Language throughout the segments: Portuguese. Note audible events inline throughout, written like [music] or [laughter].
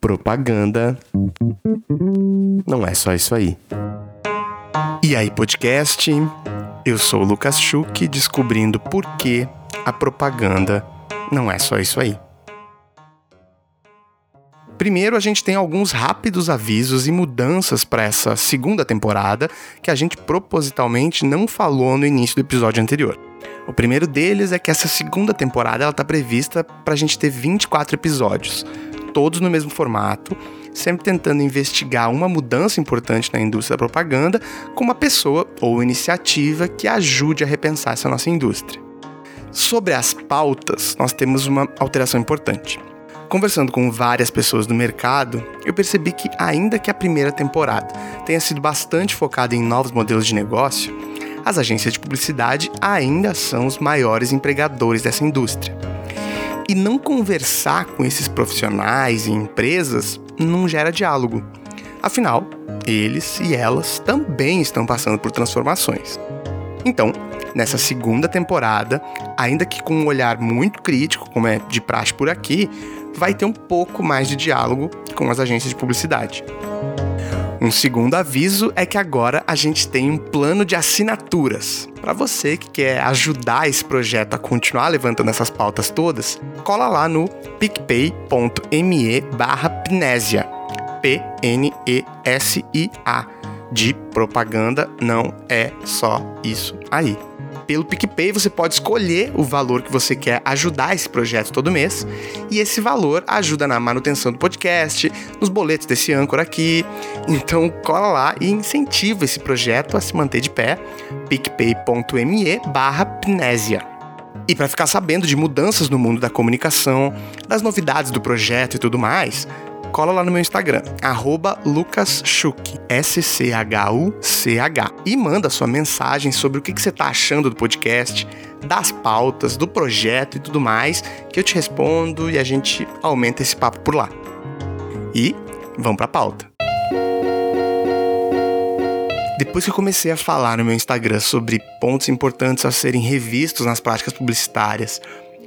Propaganda não é só isso aí. E aí, podcast? Eu sou o Lucas Schuch, descobrindo por que a propaganda não é só isso aí. Primeiro, a gente tem alguns rápidos avisos e mudanças para essa segunda temporada que a gente propositalmente não falou no início do episódio anterior. O primeiro deles é que essa segunda temporada está prevista para a gente ter 24 episódios, todos no mesmo formato, sempre tentando investigar uma mudança importante na indústria da propaganda com uma pessoa ou iniciativa que ajude a repensar essa nossa indústria. Sobre as pautas, nós temos uma alteração importante. Conversando com várias pessoas do mercado, eu percebi que, ainda que a primeira temporada tenha sido bastante focada em novos modelos de negócio, as agências de publicidade ainda são os maiores empregadores dessa indústria. E não conversar com esses profissionais e empresas não gera diálogo. Afinal, eles e elas também estão passando por transformações. Então, nessa segunda temporada, ainda que com um olhar muito crítico, como é de praxe por aqui, vai ter um pouco mais de diálogo com as agências de publicidade. Um segundo aviso é que agora a gente tem um plano de assinaturas. Para você que quer ajudar esse projeto a continuar levantando essas pautas todas, cola lá no picpay.me barra Pnesia. De propaganda não é só isso aí. Pelo PicPay você pode escolher o valor que você quer ajudar esse projeto todo mês, e esse valor ajuda na manutenção do podcast, nos boletos desse âncora aqui. Então cola lá e incentiva esse projeto a se manter de pé. picpay.me barra Pnésia. E para ficar sabendo de mudanças no mundo da comunicação, das novidades do projeto e tudo mais, cola lá no meu Instagram, lucasschuch, S-C-H-U-C-H, e manda sua mensagem sobre o que, que você está achando do podcast, das pautas, do projeto e tudo mais, que eu te respondo e a gente aumenta esse papo por lá. E vamos para a pauta. Depois que eu comecei a falar no meu Instagram sobre pontos importantes a serem revistos nas práticas publicitárias,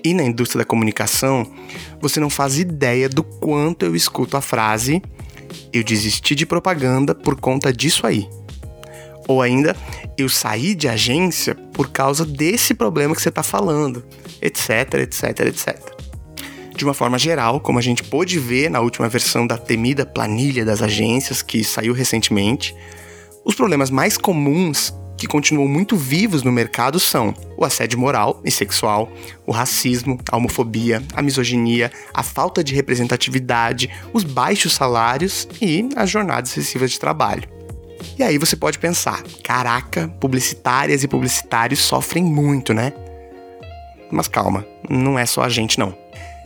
e na indústria da comunicação, você não faz ideia do quanto eu escuto a frase eu desisti de propaganda por conta disso aí. Ou ainda, eu saí de agência por causa desse problema que você está falando, etc, etc, etc. De uma forma geral, como a gente pôde ver na última versão da temida planilha das agências que saiu recentemente, os problemas mais comuns que continuam muito vivos no mercado são o assédio moral e sexual, o racismo, a homofobia, a misoginia, a falta de representatividade, os baixos salários e as jornadas excessivas de trabalho. E aí você pode pensar: caraca, publicitárias e publicitários sofrem muito, né? Mas calma, não é só a gente não.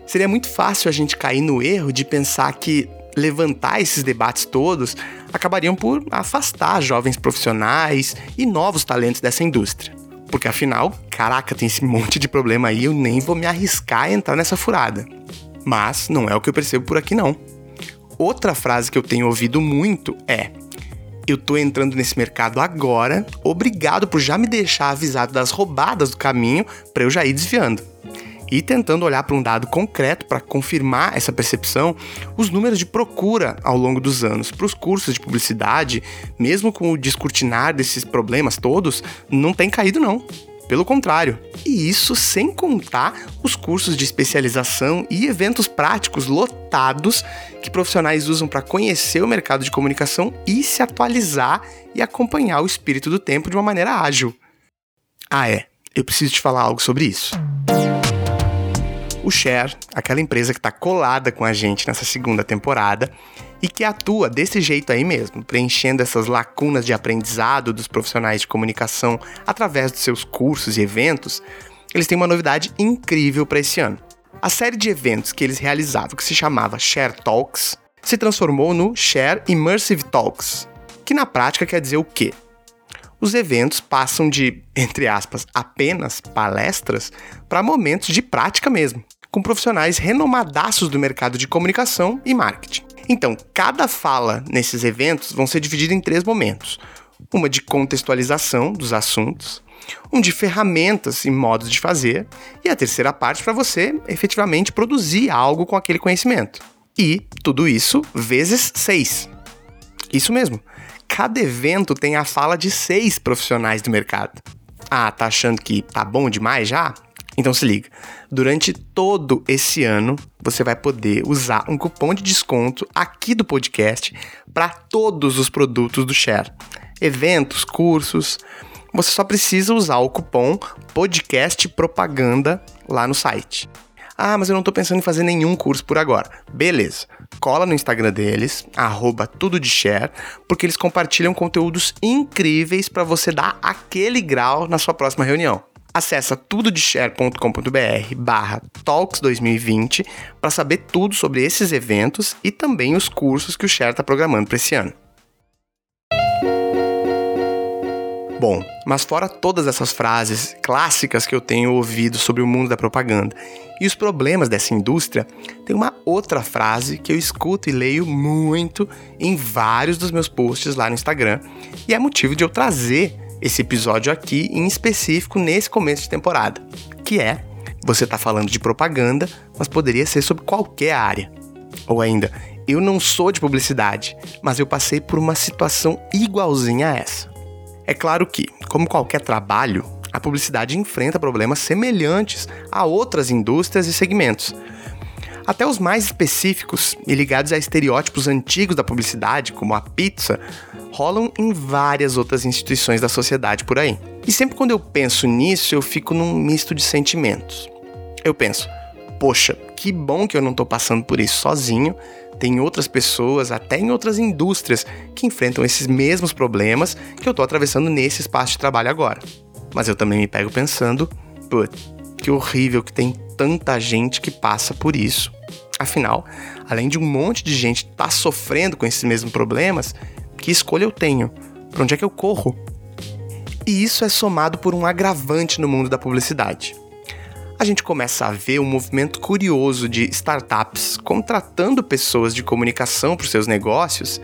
Seria muito fácil a gente cair no erro de pensar que levantar esses debates todos acabariam por afastar jovens profissionais e novos talentos dessa indústria. Porque afinal, caraca, tem esse monte de problema aí, eu nem vou me arriscar a entrar nessa furada. Mas não é o que eu percebo por aqui não. Outra frase que eu tenho ouvido muito é: eu tô entrando nesse mercado agora, obrigado por já me deixar avisado das roubadas do caminho para eu já ir desviando. E tentando olhar para um dado concreto para confirmar essa percepção, os números de procura ao longo dos anos para os cursos de publicidade, mesmo com o descortinar desses problemas todos, não tem caído não. Pelo contrário, e isso sem contar os cursos de especialização e eventos práticos lotados que profissionais usam para conhecer o mercado de comunicação e se atualizar e acompanhar o espírito do tempo de uma maneira ágil. Ah, é, eu preciso te falar algo sobre isso. O Share, aquela empresa que está colada com a gente nessa segunda temporada e que atua desse jeito aí mesmo, preenchendo essas lacunas de aprendizado dos profissionais de comunicação através dos seus cursos e eventos, eles têm uma novidade incrível para esse ano. A série de eventos que eles realizavam, que se chamava Share Talks, se transformou no Share Immersive Talks, que na prática quer dizer o quê? os eventos passam de, entre aspas, apenas palestras para momentos de prática mesmo, com profissionais renomadaços do mercado de comunicação e marketing. Então, cada fala nesses eventos vão ser dividida em três momentos: uma de contextualização dos assuntos, um de ferramentas e modos de fazer, e a terceira parte para você efetivamente produzir algo com aquele conhecimento. E tudo isso vezes seis. Isso mesmo. Cada evento tem a fala de seis profissionais do mercado. Ah, tá achando que tá bom demais já? Então se liga. Durante todo esse ano, você vai poder usar um cupom de desconto aqui do podcast para todos os produtos do Share. Eventos, cursos. Você só precisa usar o cupom podcast propaganda lá no site. Ah, mas eu não tô pensando em fazer nenhum curso por agora. Beleza. Cola no Instagram deles, arroba tudo de share, porque eles compartilham conteúdos incríveis para você dar aquele grau na sua próxima reunião. Acesse tudodeshare.com.br barra Talks 2020 para saber tudo sobre esses eventos e também os cursos que o Share está programando para esse ano. Bom, mas fora todas essas frases clássicas que eu tenho ouvido sobre o mundo da propaganda e os problemas dessa indústria, tem uma outra frase que eu escuto e leio muito em vários dos meus posts lá no Instagram e é motivo de eu trazer esse episódio aqui em específico nesse começo de temporada, que é você está falando de propaganda, mas poderia ser sobre qualquer área. Ou ainda, eu não sou de publicidade, mas eu passei por uma situação igualzinha a essa. É claro que, como qualquer trabalho, a publicidade enfrenta problemas semelhantes a outras indústrias e segmentos. Até os mais específicos e ligados a estereótipos antigos da publicidade, como a pizza, rolam em várias outras instituições da sociedade por aí. E sempre quando eu penso nisso, eu fico num misto de sentimentos. Eu penso, poxa, que bom que eu não estou passando por isso sozinho. Tem outras pessoas, até em outras indústrias, que enfrentam esses mesmos problemas que eu estou atravessando nesse espaço de trabalho agora. Mas eu também me pego pensando, putz, que horrível que tem tanta gente que passa por isso. Afinal, além de um monte de gente estar tá sofrendo com esses mesmos problemas, que escolha eu tenho? Para onde é que eu corro? E isso é somado por um agravante no mundo da publicidade. A gente começa a ver um movimento curioso de startups contratando pessoas de comunicação para os seus negócios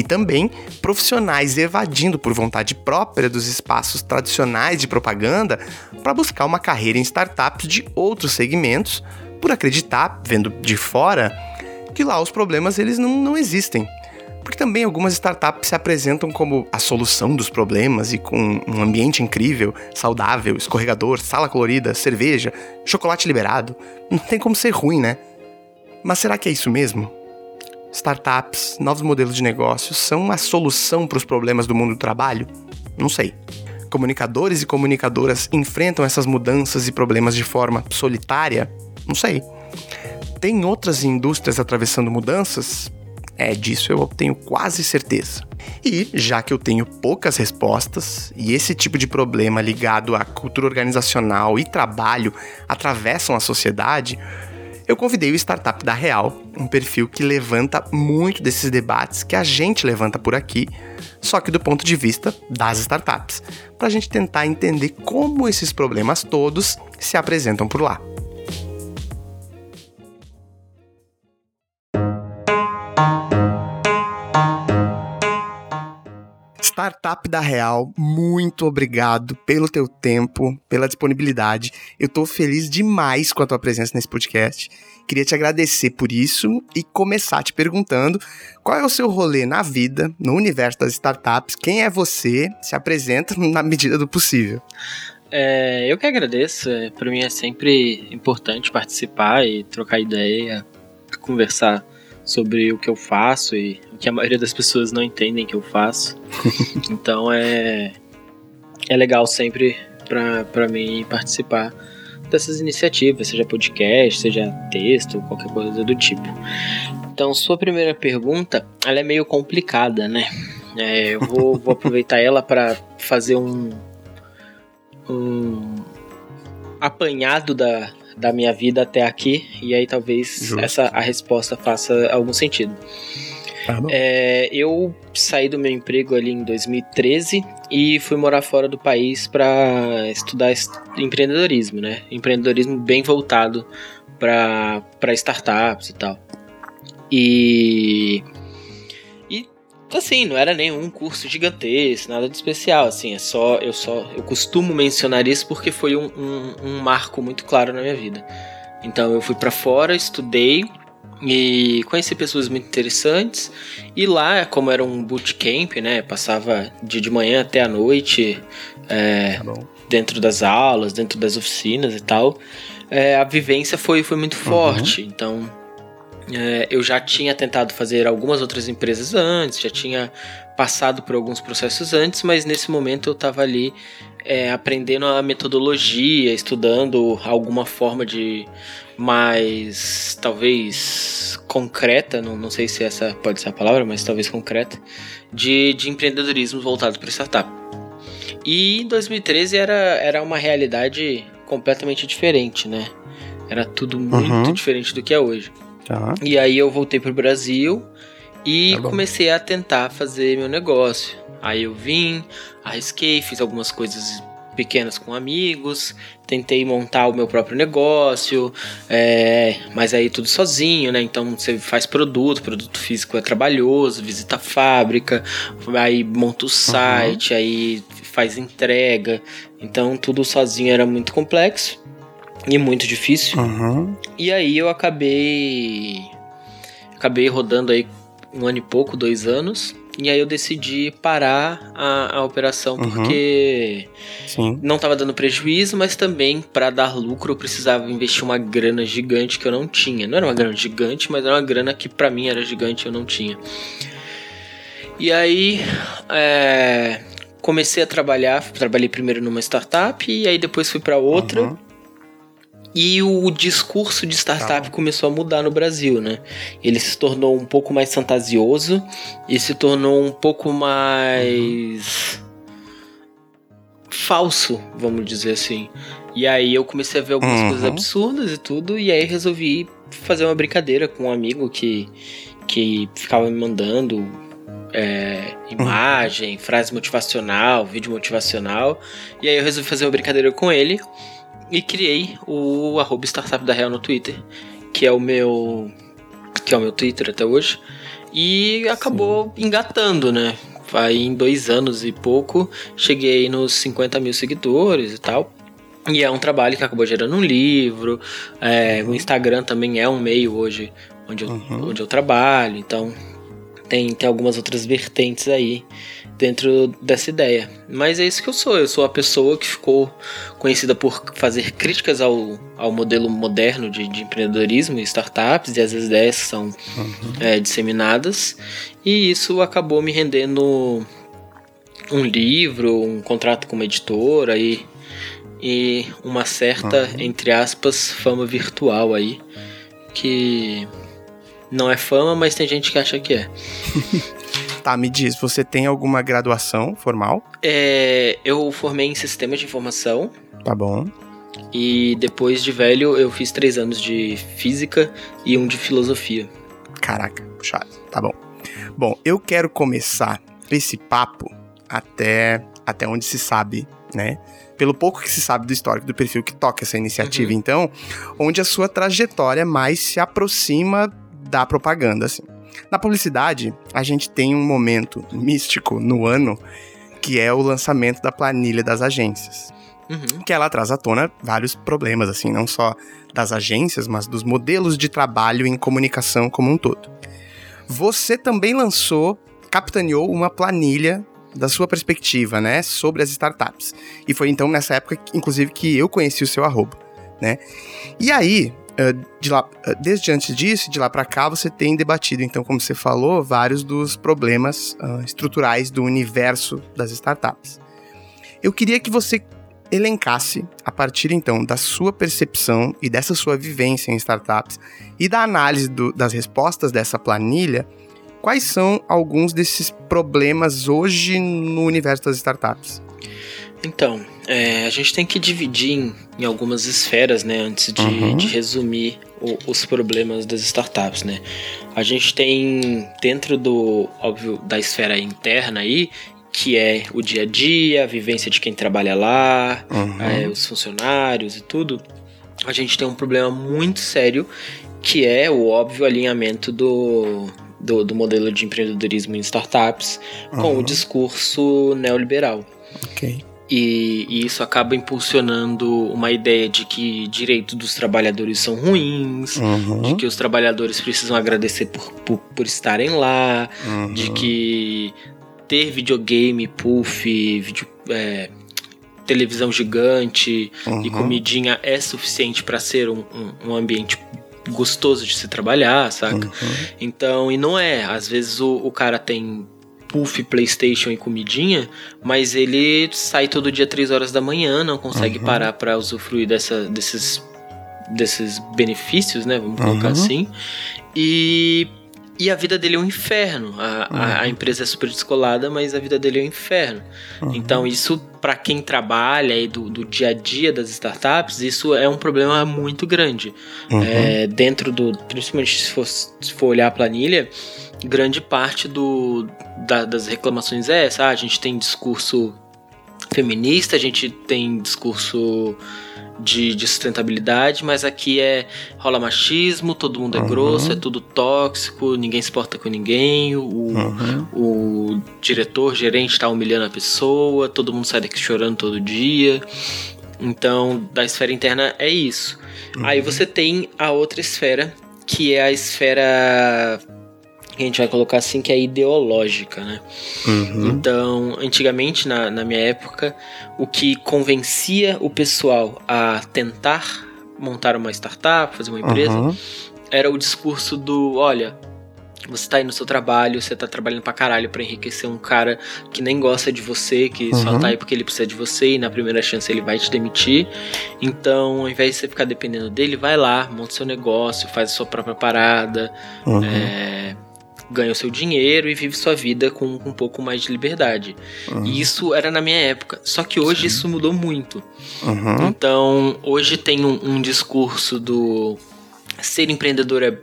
e também profissionais evadindo por vontade própria dos espaços tradicionais de propaganda para buscar uma carreira em startups de outros segmentos, por acreditar, vendo de fora, que lá os problemas eles não, não existem porque também algumas startups se apresentam como a solução dos problemas e com um ambiente incrível, saudável, escorregador, sala colorida, cerveja, chocolate liberado. Não tem como ser ruim, né? Mas será que é isso mesmo? Startups, novos modelos de negócios são a solução para os problemas do mundo do trabalho? Não sei. Comunicadores e comunicadoras enfrentam essas mudanças e problemas de forma solitária? Não sei. Tem outras indústrias atravessando mudanças? É, disso eu tenho quase certeza. E, já que eu tenho poucas respostas, e esse tipo de problema ligado à cultura organizacional e trabalho atravessam a sociedade, eu convidei o Startup da Real, um perfil que levanta muito desses debates que a gente levanta por aqui, só que do ponto de vista das startups, para a gente tentar entender como esses problemas todos se apresentam por lá. Startup da Real, muito obrigado pelo teu tempo, pela disponibilidade. Eu tô feliz demais com a tua presença nesse podcast. Queria te agradecer por isso e começar te perguntando qual é o seu rolê na vida, no universo das startups, quem é você, se apresenta [laughs] na medida do possível. É, eu que agradeço, é, para mim é sempre importante participar e trocar ideia, conversar sobre o que eu faço e o que a maioria das pessoas não entendem que eu faço. [laughs] então é é legal sempre para mim participar dessas iniciativas, seja podcast, seja texto, qualquer coisa do tipo. Então, sua primeira pergunta, ela é meio complicada, né? É, eu vou, [laughs] vou aproveitar ela para fazer um, um apanhado da, da minha vida até aqui, e aí talvez essa a resposta faça algum sentido. Ah, é, eu saí do meu emprego ali em 2013 e fui morar fora do país para estudar empreendedorismo, né? Empreendedorismo bem voltado para startups e tal. E assim, não era nenhum curso gigantesco, nada de especial, assim, é só, eu só, eu costumo mencionar isso porque foi um, um, um marco muito claro na minha vida. Então eu fui para fora, estudei, E conheci pessoas muito interessantes. E lá, como era um bootcamp, né? Passava de, de manhã até a noite. É, tá dentro das aulas, dentro das oficinas e tal. É, a vivência foi, foi muito uhum. forte. Então, é, eu já tinha tentado fazer algumas outras empresas antes, já tinha passado por alguns processos antes, mas nesse momento eu estava ali é, aprendendo a metodologia, estudando alguma forma de mais, talvez, concreta, não, não sei se essa pode ser a palavra, mas talvez concreta, de, de empreendedorismo voltado para startup. E em 2013 era, era uma realidade completamente diferente, né? Era tudo muito uhum. diferente do que é hoje. Tá. E aí eu voltei pro Brasil e tá comecei a tentar fazer meu negócio. Aí eu vim, arrisquei, fiz algumas coisas pequenas com amigos, tentei montar o meu próprio negócio, é, mas aí tudo sozinho, né? Então você faz produto, produto físico é trabalhoso, visita a fábrica, aí monta o site, uhum. aí faz entrega. Então tudo sozinho era muito complexo e muito difícil. Uhum. E aí eu acabei acabei rodando aí um ano e pouco, dois anos. E aí eu decidi parar a, a operação uhum. porque Sim. não estava dando prejuízo, mas também para dar lucro eu precisava investir uma grana gigante que eu não tinha. Não era uma grana gigante, mas era uma grana que para mim era gigante e eu não tinha. E aí é, comecei a trabalhar, trabalhei primeiro numa startup e aí depois fui para outra. Uhum. E o discurso de startup tá. começou a mudar no Brasil, né? Ele se tornou um pouco mais fantasioso e se tornou um pouco mais. Uhum. falso, vamos dizer assim. E aí eu comecei a ver algumas uhum. coisas absurdas e tudo, e aí resolvi fazer uma brincadeira com um amigo que, que ficava me mandando é, imagem, uhum. frase motivacional, vídeo motivacional. E aí eu resolvi fazer uma brincadeira com ele e criei o arroba startup da Real no Twitter, que é o meu que é o meu Twitter até hoje. E acabou Sim. engatando, né? Aí em dois anos e pouco cheguei nos 50 mil seguidores e tal. E é um trabalho que acabou gerando um livro. É, o Instagram também é um meio hoje onde eu, uhum. onde eu trabalho. Então tem, tem algumas outras vertentes aí dentro dessa ideia. Mas é isso que eu sou. Eu sou a pessoa que ficou conhecida por fazer críticas ao, ao modelo moderno de, de empreendedorismo e startups e as ideias que são uhum. é, disseminadas. E isso acabou me rendendo um livro, um contrato com uma editora e, e uma certa, uhum. entre aspas, fama virtual aí. Que não é fama, mas tem gente que acha que é. [laughs] Tá, me diz, você tem alguma graduação formal? É, eu formei em Sistemas de Informação. Tá bom. E depois de velho, eu fiz três anos de Física e um de Filosofia. Caraca, puxado. Tá bom. Bom, eu quero começar esse papo até, até onde se sabe, né? Pelo pouco que se sabe do histórico do perfil que toca essa iniciativa, uhum. então, onde a sua trajetória mais se aproxima da propaganda, assim. Na publicidade, a gente tem um momento místico no ano que é o lançamento da planilha das agências. Uhum. Que ela traz à tona vários problemas, assim, não só das agências, mas dos modelos de trabalho em comunicação como um todo. Você também lançou, capitaneou uma planilha da sua perspectiva, né, sobre as startups. E foi então nessa época, inclusive, que eu conheci o seu arroba, né? E aí, de lá, eh, desde antes disso, de lá para cá, você tem debatido, então, como você falou, vários dos problemas uh, estruturais do universo das startups. Eu queria que você elencasse, a partir então da sua percepção e dessa sua vivência em startups e da análise do, das respostas dessa planilha, quais são alguns desses problemas hoje no universo das startups? Então, é, a gente tem que dividir em, em algumas esferas, né, antes de, uhum. de resumir o, os problemas das startups, né. A gente tem dentro do, óbvio, da esfera interna aí, que é o dia a dia, a vivência de quem trabalha lá, uhum. é, os funcionários e tudo. A gente tem um problema muito sério, que é o óbvio alinhamento do, do, do modelo de empreendedorismo em startups uhum. com o discurso neoliberal. Ok. E, e, isso acaba impulsionando uma ideia de que direitos dos trabalhadores são ruins, uhum. de que os trabalhadores precisam agradecer por, por, por estarem lá, uhum. de que ter videogame, puff, vídeo, é, televisão gigante uhum. e comidinha é suficiente para ser um, um, um, ambiente gostoso de se trabalhar, saca? Uhum. Então, e não é. Às vezes o, o cara tem puff, Playstation e comidinha, mas ele sai todo dia 3 horas da manhã, não consegue uhum. parar para usufruir dessa, desses, desses benefícios, né? Vamos colocar uhum. assim. E e a vida dele é um inferno. A, uhum. a, a, empresa é super descolada, mas a vida dele é um inferno. Uhum. Então, isso, para quem trabalha aí do, do dia a dia das startups, isso é um problema muito grande. Uhum. É, dentro do. Principalmente se for, se for olhar a planilha, grande parte do, da, das reclamações é essa. Ah, a gente tem discurso feminista, a gente tem discurso de, de, sustentabilidade, mas aqui é rola machismo, todo mundo é uhum. grosso, é tudo tóxico, ninguém se porta com ninguém, o, uhum. o diretor, gerente está humilhando a pessoa, todo mundo sai daqui chorando todo dia. Então, da esfera interna é isso. Uhum. Aí você tem a outra esfera, que é a esfera que a gente vai colocar assim, que é ideológica, né? Uhum. Então, antigamente, na, na minha época, o que convencia o pessoal a tentar montar uma startup, fazer uma empresa, uhum. era o discurso do, olha, você tá aí no seu trabalho, você tá trabalhando pra caralho pra enriquecer um cara que nem gosta de você, que uhum. só tá aí porque ele precisa de você e na primeira chance ele vai te demitir. Então, ao invés de você ficar dependendo dele, vai lá, monta seu negócio, faz a sua própria parada. Uhum. É ganha o seu dinheiro e vive sua vida com, um pouco mais de liberdade. Uhum. E isso era na minha época. Só que hoje Sim. isso mudou muito. Uhum. Então, hoje tem um, um discurso do ser empreendedor é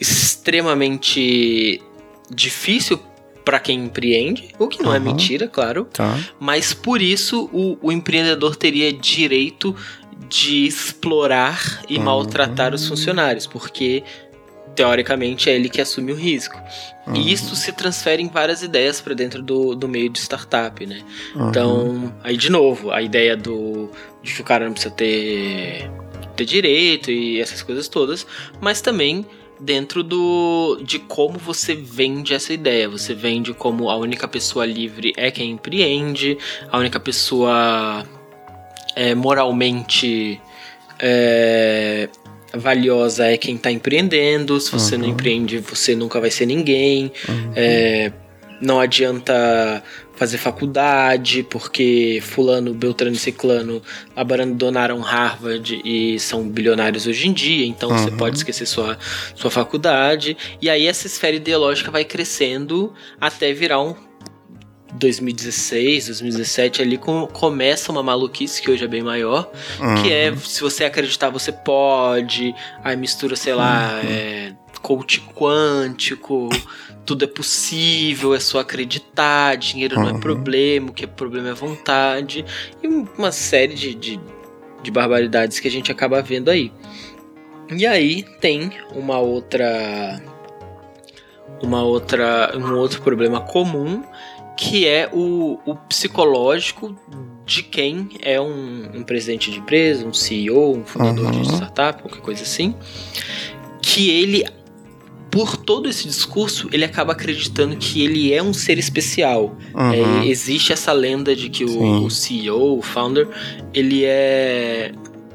extremamente difícil para quem empreende, o que não uhum. é mentira, claro. Tá. Mas por isso o, o, empreendedor teria direito de explorar e uhum. maltratar os funcionários, porque teoricamente é ele que assume o risco. Uhum. E isso se transfere em várias ideias para dentro do, do meio de startup, né? Uhum. Então, aí de novo, a ideia do de que o cara não precisa ter, ter direito e essas coisas todas, mas também dentro do de como você vende essa ideia. Você vende como a única pessoa livre é quem empreende, a única pessoa é, moralmente é, valiosa é quem está empreendendo. Se você uhum. não empreende, você nunca vai ser ninguém. Uhum. É, não adianta fazer faculdade, porque fulano, beltrano e ciclano abandonaram Harvard e são bilionários hoje em dia, então uhum. você pode esquecer sua, sua faculdade. E aí essa esfera ideológica vai crescendo até virar um 2016, 2017 ali com, começa uma maluquice que hoje é bem maior, uhum. que é se você acreditar você pode, aí mistura, sei lá, uhum. é, coach quântico, tudo é possível, é só acreditar, dinheiro uhum. não é uhum. problema, o que é problema é vontade, e uma série de, de, de barbaridades que a gente acaba vendo aí. E aí tem uma outra uma outra um outro problema comum que é o, o psicológico de quem é um, um, presidente de empresa, um CEO, um fundador uhum. de startup, qualquer coisa assim, que ele, por todo esse discurso, ele acaba acreditando que ele é um ser especial. Uhum. É, existe essa lenda de que o, o, CEO, o founder, ele é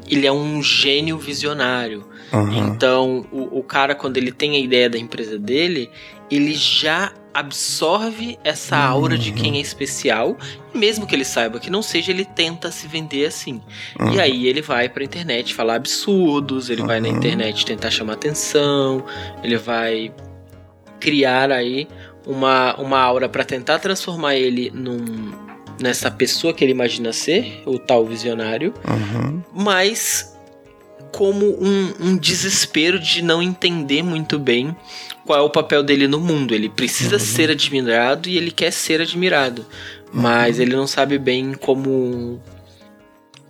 ele é um gênio visionário. Uhum. Então, o, o cara, quando ele tem a ideia da empresa dele, ele já absorve essa aura uhum. de quem é especial, mesmo que ele saiba que não seja, ele tenta se vender assim. Uhum. E aí ele vai pra internet falar absurdos, ele uhum. vai na uhum. internet tentar chamar atenção, ele vai criar aí uma, uma aura para tentar transformar ele num, nessa pessoa que ele imagina ser, o tal visionário, uhum. mas como um, um, desespero de não entender muito bem qual é o papel dele no mundo. Ele precisa uhum. ser admirado e ele quer ser admirado, mas uhum. ele não sabe bem como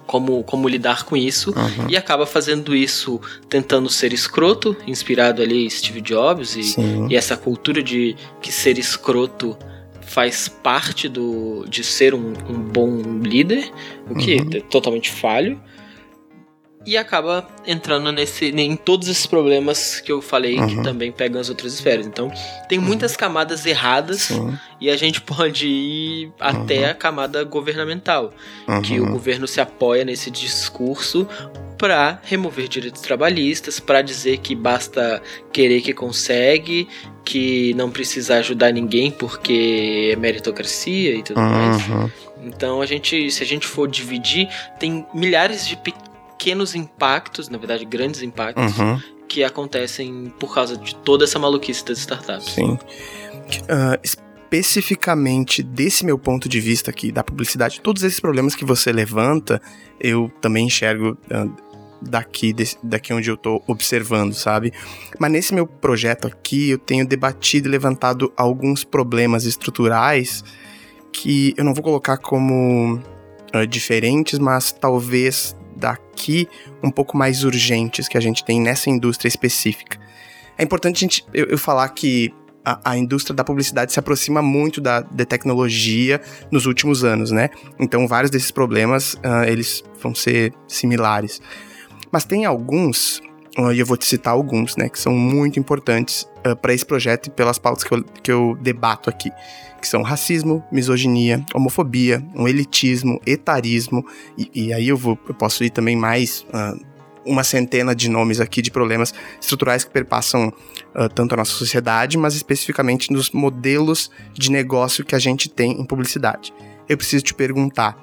como, como lidar com isso uhum. e acaba fazendo isso tentando ser escroto, inspirado ali Steve Jobs e, e essa cultura de que ser escroto faz parte do, de ser um, um bom líder, o que uhum. é totalmente falho e acaba entrando nesse em todos esses problemas que eu falei uhum. que também pegam as outras esferas. Então, tem muitas uhum. camadas erradas Sim. e a gente [laughs] pode ir até uhum. a camada governamental, que o uhum. governo se apoia nesse discurso para remover direitos trabalhistas, para dizer que basta querer que consegue, que não precisa ajudar ninguém porque é meritocracia e tudo mais. Uhum. Então a gente, se a gente for dividir, tem milhares de pequenos impactos, na verdade, grandes impactos, uhum. que acontecem por causa de toda essa maluquice das startups. Sim. Uh, especificamente desse meu ponto de vista aqui da publicidade, todos esses problemas que você levanta, eu também enxergo uh, daqui, desse, daqui onde eu tô observando, sabe? Mas nesse meu projeto aqui, eu tenho debatido e levantado alguns problemas estruturais que eu não vou colocar como uh, diferentes, mas talvez daqui um pouco mais urgentes que a gente tem nessa indústria específica. É importante a gente, eu, eu falar que a, a, indústria da publicidade se aproxima muito da, da, tecnologia nos últimos anos, né? Então, vários desses problemas, uh, eles vão ser similares. Mas tem alguns, e eu vou te citar alguns, né? Que são muito importantes uh, ah, para esse projeto e pelas pautas que eu, que eu debato aqui que são racismo, misoginia, homofobia, um elitismo, etarismo, e, e aí eu, vou, eu posso ir também mais. Uh, uma centena de nomes aqui de problemas estruturais que perpassam uh, tanto a nossa sociedade, mas especificamente nos modelos de negócio que a gente tem em publicidade. Eu preciso te perguntar: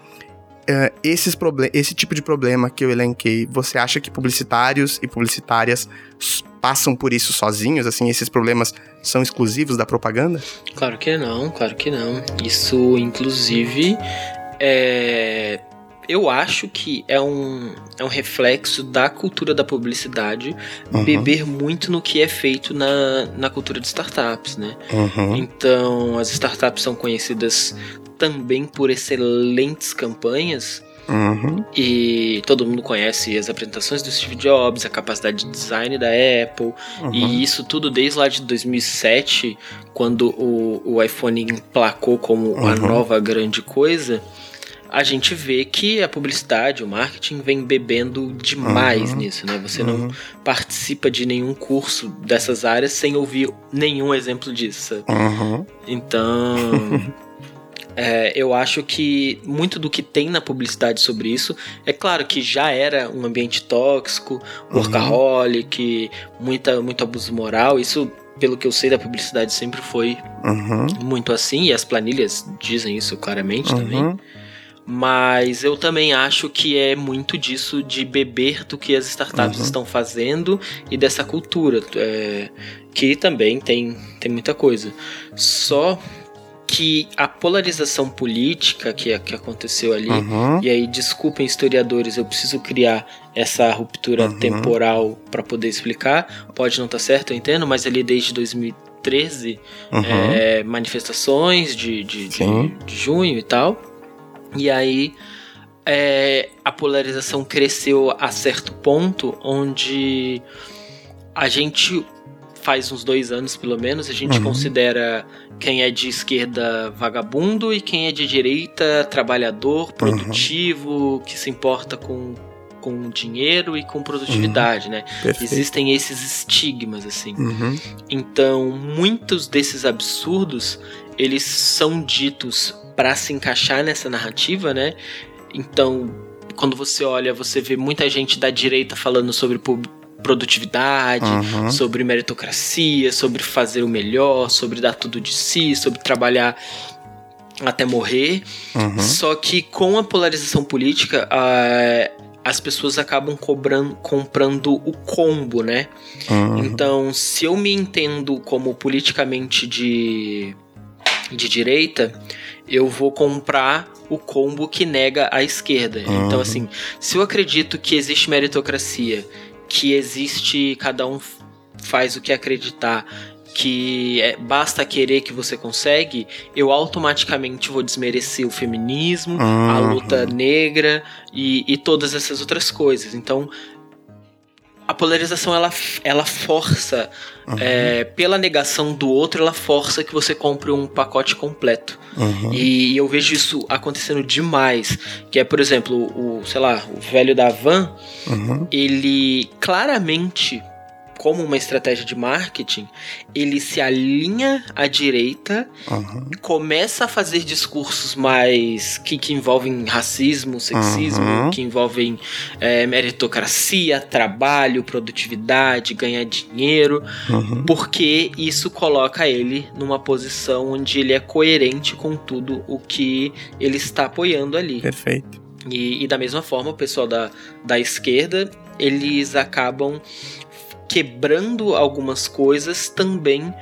uh, esses esse tipo de problema que eu elenquei, você acha que publicitários e publicitárias passam por isso sozinhos? Assim, esses problemas são exclusivos da propaganda? Claro que não, claro que não. Isso, inclusive, é eu acho que é um, é um reflexo da cultura da publicidade uhum. beber muito no que é feito na, na cultura de startups, né? Uhum. Então, as startups são conhecidas também por excelentes campanhas. Uhum. E todo mundo conhece as apresentações do Steve Jobs, a capacidade de design da Apple, uhum. e isso tudo desde lá de 2007, quando o, o iPhone emplacou como uhum. a nova grande coisa. A gente vê que a publicidade, o marketing vem bebendo demais uhum. nisso, né? Você não uhum. participa de nenhum curso dessas áreas sem ouvir nenhum exemplo disso. Uhum. Então. [laughs] É, eu acho que muito do que tem na publicidade sobre isso, é claro que já era um ambiente tóxico, uhum. workaholic, uhum. muita, muito abuso moral. Isso, pelo que eu sei da publicidade, sempre foi uhum. muito assim, e as planilhas dizem isso claramente uhum. também. Mas eu também acho que é muito disso de beber do que as startups uhum. estão fazendo e dessa cultura, é, que também tem, tem muita coisa. Só que a polarização política que, que aconteceu ali, uhum. e aí desculpem historiadores, eu preciso criar essa ruptura uhum. temporal para poder explicar. Pode não estar tá certo, eu entendo, mas ali desde 2013, uhum. é, manifestações de, de, de, de, junho e tal. E aí é, a polarização cresceu a certo ponto onde a gente faz uns dois anos pelo menos, a gente uhum. considera quem é de esquerda vagabundo e quem é de direita trabalhador, uhum. produtivo, uhum. que se importa com, com dinheiro e com produtividade, uhum. né? Perfeito. Existem esses estigmas, assim. Uhum. Então, muitos desses absurdos, eles são ditos para se encaixar nessa narrativa, né? Então, quando você olha, você vê muita gente da direita falando sobre produtividade, uhum. sobre meritocracia, sobre fazer o melhor, sobre dar tudo de si, sobre trabalhar até morrer. Uhum. Só que com a polarização política, as pessoas acabam cobrando, comprando o combo, né? Uhum. Então, se eu me entendo como politicamente de, de direita, eu vou comprar o combo que nega a esquerda. Então, assim, se eu acredito que existe meritocracia que existe, cada um faz o que acreditar, que é, basta querer que você consegue, eu automaticamente vou desmerecer o feminismo, uhum. a luta negra e, e todas essas outras coisas. Então, a, polarização ela, ela força, uhum. é, pela negação do outro, ela força que você compre um pacote completo. Uhum. E, e, eu vejo isso acontecendo demais. Que é, por exemplo, o, sei lá, o velho da van, uhum. ele claramente como uma estratégia de marketing, ele se alinha à direita, uhum. começa a fazer discursos mais que, que envolvem racismo, sexismo, uhum. que envolvem é, meritocracia, trabalho, produtividade, ganhar dinheiro, uhum. porque isso coloca ele numa posição onde ele é coerente com tudo o que ele está apoiando ali. Perfeito. E, e, da mesma forma, o pessoal da, da esquerda, eles acabam quebrando algumas coisas também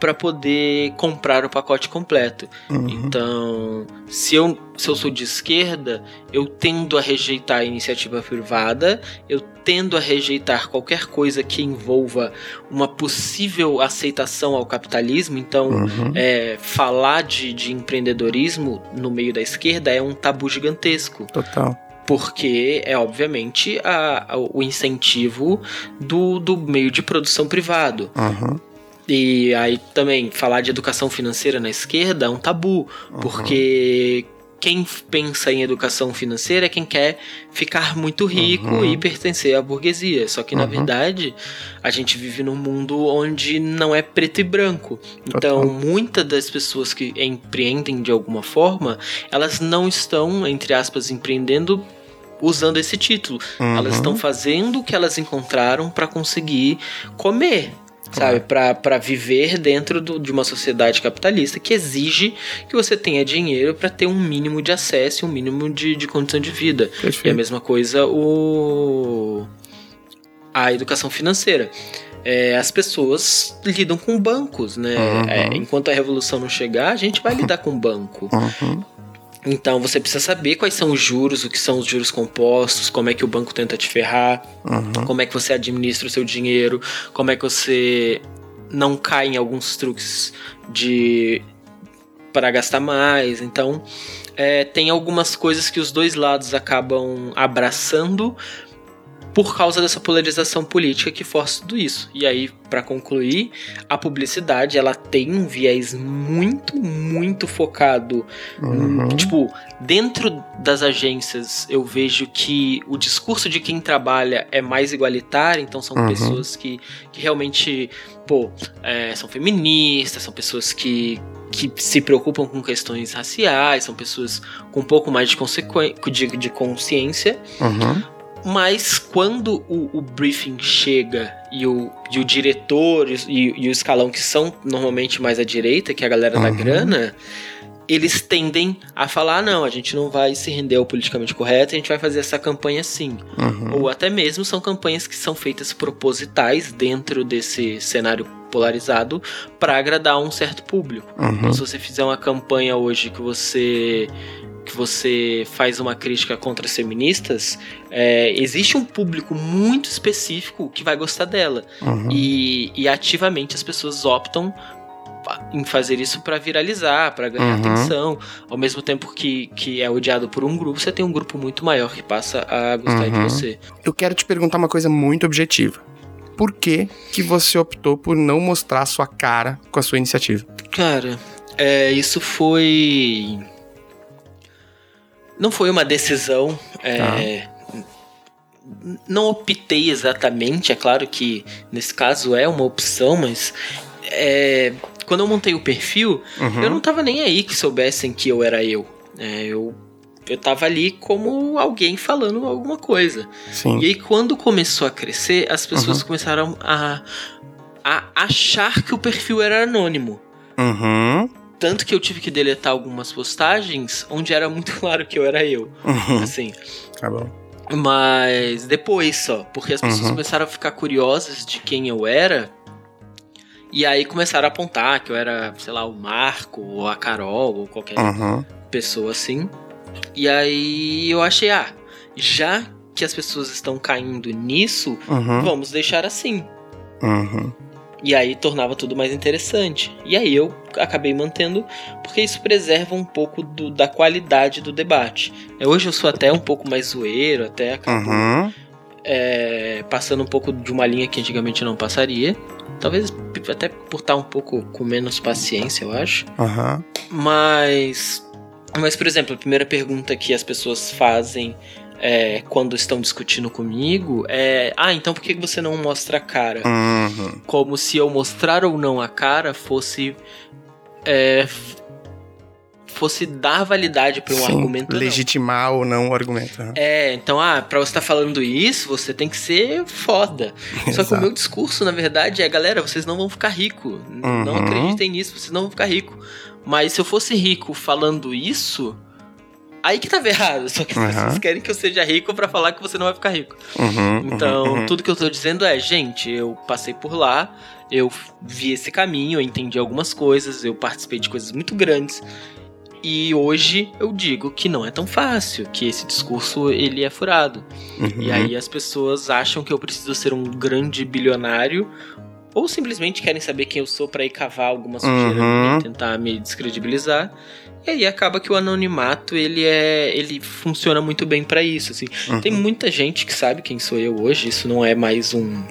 para poder comprar o pacote completo. Uhum. Então, se eu, se eu sou de esquerda, eu tendo a rejeitar a iniciativa privada, eu tendo a rejeitar qualquer coisa que envolva uma possível aceitação ao capitalismo. Então, uhum. é, falar de, de empreendedorismo no meio da esquerda é um tabu gigantesco. Total porque é obviamente a, a, o incentivo do, do meio de produção privado. Uhum. E aí também falar de educação financeira na esquerda é um tabu, uhum. porque quem pensa em educação financeira é quem quer ficar muito rico uhum. e pertencer à burguesia. Só que, uhum. na verdade, a gente vive num mundo onde não é preto e branco. Então, muitas das pessoas que empreendem de alguma forma, elas não estão, entre aspas, empreendendo usando esse título. Uhum. Elas estão fazendo o que elas encontraram para conseguir comer. Sabe, para viver dentro do, de uma sociedade capitalista que exige que você tenha dinheiro para ter um mínimo de acesso e um mínimo de, de condição de vida. Perfeito. E a mesma coisa o a educação financeira. É, as pessoas lidam com bancos, né? Uhum. É, enquanto a revolução não chegar, a gente vai lidar com banco. Uhum. Então você precisa saber quais são os juros, o que são os juros compostos, como é que o banco tenta te ferrar, uhum. como é que você administra o seu dinheiro, como é que você não cai em alguns truques de para gastar mais. Então é, tem algumas coisas que os dois lados acabam abraçando, por causa dessa polarização política que força tudo isso. E aí, para concluir, a publicidade ela tem um viés muito, muito focado. Uhum. Tipo, dentro das agências eu vejo que o discurso de quem trabalha é mais igualitário, então são uhum. pessoas que, que realmente, pô, é, são feministas, são pessoas que, que se preocupam com questões raciais, são pessoas com um pouco mais de, de, de consciência. Uhum. Mas quando o, o, briefing chega e o, e o diretor e, e, o escalão que são normalmente mais à direita, que é a galera uhum. da grana, eles tendem a falar: não, a gente não vai se render ao politicamente correto, a gente vai fazer essa campanha sim. Uhum. Ou até mesmo são campanhas que são feitas propositais dentro desse cenário polarizado para agradar um certo público. Uhum. Então, se você fizer uma campanha hoje que você que você faz uma crítica contra as feministas, é, existe um público muito específico que vai gostar dela. Uhum. E, e ativamente as pessoas optam em fazer isso para viralizar, para ganhar uhum. atenção. Ao mesmo tempo que, que é odiado por um grupo, você tem um grupo muito maior que passa a gostar uhum. de você. Eu quero te perguntar uma coisa muito objetiva. Por que, que você optou por não mostrar a sua cara com a sua iniciativa? Cara, é, isso foi não foi uma decisão. É, tá. Não optei exatamente, é claro que nesse caso é uma opção, mas é, quando eu montei o perfil, uhum. eu não tava nem aí que soubessem que eu era eu. É, eu eu tava ali como alguém falando alguma coisa. Sim. E aí, quando começou a crescer, as pessoas uhum. começaram a, a achar que o perfil era anônimo. Uhum. Tanto que eu tive que deletar algumas postagens onde era muito [laughs] claro que eu era eu. Uhum. Assim. Tá bom. Mas depois só, porque as pessoas uhum. começaram a ficar curiosas de quem eu era. E aí começaram a apontar que eu era, sei lá, o Marco, ou a Carol, ou qualquer uhum. pessoa assim. E aí eu achei, ah, já que as pessoas estão caindo nisso, uhum. vamos deixar assim. Uhum. E aí tornava tudo mais interessante. E aí eu acabei mantendo, porque isso preserva um pouco do, da qualidade do debate. É, hoje eu sou até um pouco mais zoeiro, até acabo. Uhum. é, passando um pouco de uma linha que antigamente não passaria. Talvez até por estar um pouco com menos paciência, eu acho. Aham. Mas. Mas, por exemplo, a primeira pergunta que as pessoas fazem é, quando estão discutindo comigo é: Ah, então por que você não mostra a cara? Uhum. Como se eu mostrar ou não a cara fosse. É, fosse dar validade para um Sim, argumento. ou não. legitimar ou não o argumento. né? É, então, ah, pra você estar falando isso, você tem que ser foda. [laughs] Só que o meu discurso, na verdade, é, galera, vocês não vão ficar rico. Não Uhum. acreditem nisso, vocês não vão ficar rico. Mas se eu fosse rico falando isso, aí que tava errado. Só que as Uhum. pessoas querem que eu seja rico pra falar que você não vai ficar rico. Uhum, Então, uhum, uhum. tudo que eu tô dizendo é, gente, eu passei por lá, eu vi esse caminho, eu entendi algumas coisas, eu participei de coisas muito grandes. E hoje eu digo que não é tão fácil, que esse discurso ele é furado. Uhum. E aí as pessoas acham que eu preciso ser um grande bilionário ou simplesmente querem saber quem eu sou pra ir cavar alguma sujeira Uhum. e tentar me descredibilizar. E aí acaba que o anonimato ele é ele funciona muito bem pra isso, assim. Uhum. Tem muita gente que sabe quem sou eu hoje, isso não é mais um